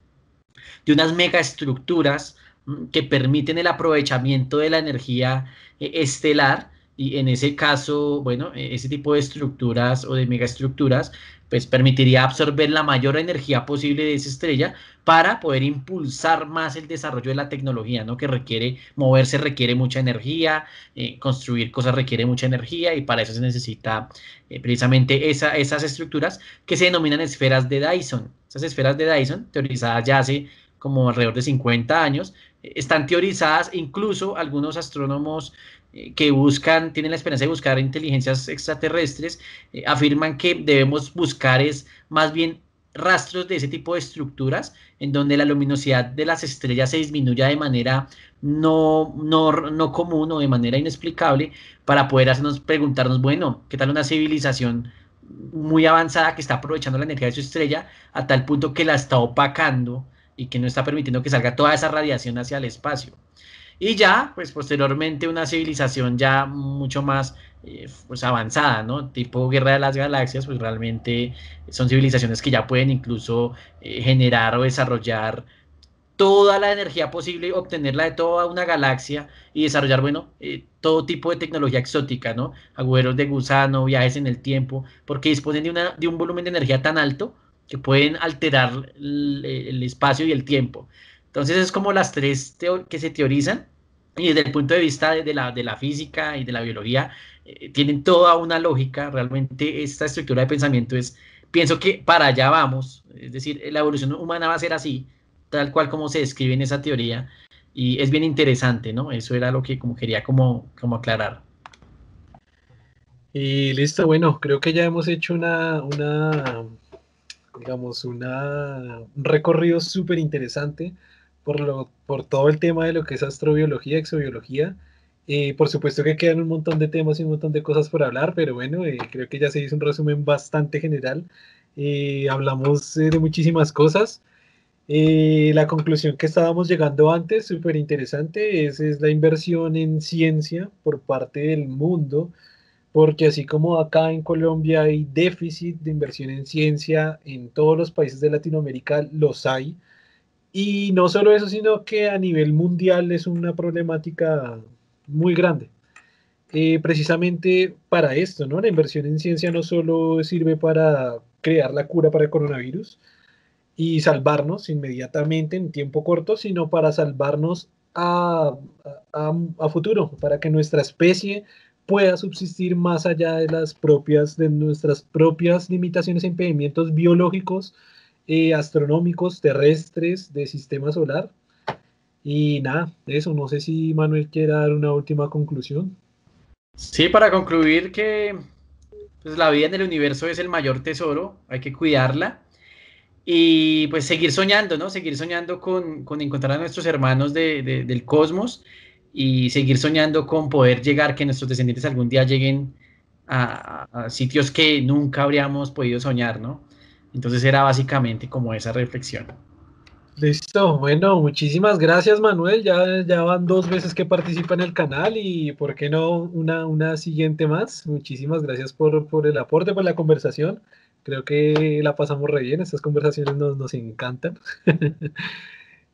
de unas megaestructuras mm, que permiten el aprovechamiento de la energía eh, estelar y en ese caso, bueno, e, ese tipo de estructuras o de megaestructuras, pues permitiría absorber la mayor energía posible de esa estrella para poder impulsar más el desarrollo de la tecnología, ¿no? Que requiere, moverse requiere mucha energía, eh, construir cosas requiere mucha energía y para eso se necesita eh, precisamente esa, esas estructuras que se denominan esferas de Dyson. Esas esferas de Dyson, teorizadas ya hace como alrededor de 50 años, eh, están teorizadas, incluso algunos astrónomos que buscan, tienen la esperanza de buscar inteligencias extraterrestres, afirman que debemos buscar es más bien rastros de ese tipo de estructuras en donde la luminosidad de las estrellas se disminuya de manera no, no, no común o de manera inexplicable para poder hacernos preguntarnos, bueno, ¿qué tal una civilización muy avanzada que está aprovechando la energía de su estrella a tal punto que la está opacando y que no está permitiendo que salga toda esa radiación hacia el espacio? Y ya, pues posteriormente una civilización ya mucho más eh, pues avanzada, ¿no? Tipo Guerra de las Galaxias, pues realmente son civilizaciones que ya pueden incluso eh, generar o desarrollar toda la energía posible, obtenerla de toda una galaxia y desarrollar, bueno, eh, todo tipo de tecnología exótica, ¿no? Agujeros de gusano, viajes en el tiempo, porque disponen de, una, de un volumen de energía tan alto que pueden alterar el, espacio y el tiempo. Entonces es como las tres que se teorizan y desde el punto de vista de, la, de la, física y de la biología, eh, tienen toda una lógica. Realmente esta estructura de pensamiento es, pienso que para allá vamos, es decir, la evolución humana va a ser así, tal cual como se describe en esa teoría, y es bien interesante, ¿no? Eso era lo que como quería como, como aclarar. Y listo, bueno, creo que ya hemos hecho una, una digamos, un recorrido súper interesante por, lo, por todo el tema de lo que es astrobiología, exobiología. y por supuesto que quedan un montón de temas y un montón de cosas por hablar, pero bueno, eh, creo que ya se hizo un resumen bastante general. Eh, hablamos eh, de muchísimas cosas. la conclusión que estábamos llegando antes, súper interesante, es, es la inversión en ciencia por parte del mundo porque así como acá en Colombia hay déficit de inversión en ciencia, en todos los países de Latinoamérica los hay. Y no solo eso, sino que a nivel mundial es una problemática muy grande. Eh, precisamente para esto, ¿no? La inversión en ciencia no solo sirve para crear la cura para el coronavirus y salvarnos inmediatamente en tiempo corto, sino para salvarnos a, a futuro, para que nuestra especie pueda subsistir más allá de las propias, de nuestras propias limitaciones e impedimentos biológicos, eh, astronómicos, terrestres, de sistema solar. Y nada, eso, no sé si Manuel quiere dar una última conclusión. Sí, para concluir que pues, la vida en el universo es el mayor tesoro, hay que cuidarla y pues seguir soñando, ¿no? Seguir soñando con, con encontrar a nuestros hermanos de, del cosmos y seguir soñando con poder llegar, que nuestros descendientes algún día lleguen a, sitios que nunca habríamos podido soñar, ¿no? Entonces era básicamente como esa reflexión. Listo, bueno, muchísimas gracias Manuel, ya, ya van dos veces que participa en el canal y por qué no una, una siguiente más. Muchísimas gracias por, por el aporte, por la conversación. Creo que la pasamos re bien, estas conversaciones nos, nos encantan. [LAUGHS]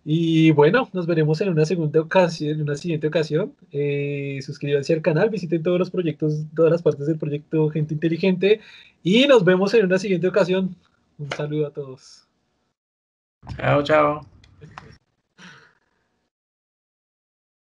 Y bueno, nos veremos en una segunda ocasión, en una siguiente ocasión. Eh, suscríbanse al canal, visiten todos los proyectos, todas las partes del proyecto Gente Inteligente y nos vemos en una siguiente ocasión. Un saludo a todos. Chao, chao.